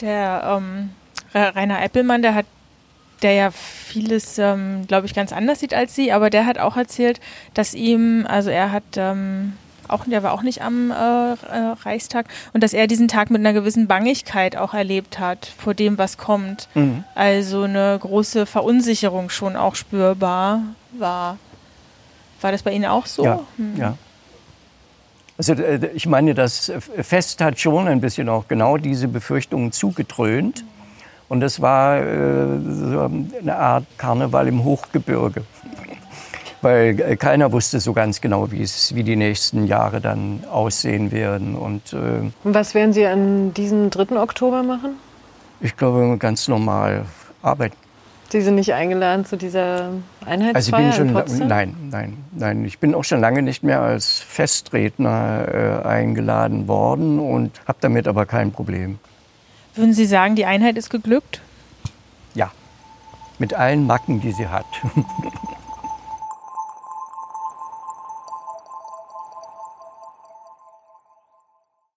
Der ähm, Rainer Eppelmann, der hat der ja vieles, ähm, glaube ich, ganz anders sieht als sie, aber der hat auch erzählt, dass ihm, also er hat ähm, auch, der war auch nicht am äh, äh, Reichstag und dass er diesen Tag mit einer gewissen Bangigkeit auch erlebt hat vor dem, was kommt. Mhm. Also eine große Verunsicherung schon auch spürbar war. War das bei Ihnen auch so? Ja, hm. ja. Also äh, ich meine, das Fest hat schon ein bisschen auch genau diese Befürchtungen zugetrönt. Mhm. Und es war äh, so eine Art Karneval im Hochgebirge. Weil äh, keiner wusste so ganz genau, wie, es, wie die nächsten Jahre dann aussehen werden. Und, äh, Und was werden Sie an diesem 3. Oktober machen? Ich glaube, ganz normal arbeiten. Sie sind nicht eingeladen zu dieser Einheitsfeier also ich bin schon, Nein, nein, nein. Ich bin auch schon lange nicht mehr als Festredner äh, eingeladen worden und habe damit aber kein Problem. Würden Sie sagen, die Einheit ist geglückt? Ja, mit allen Macken, die sie hat.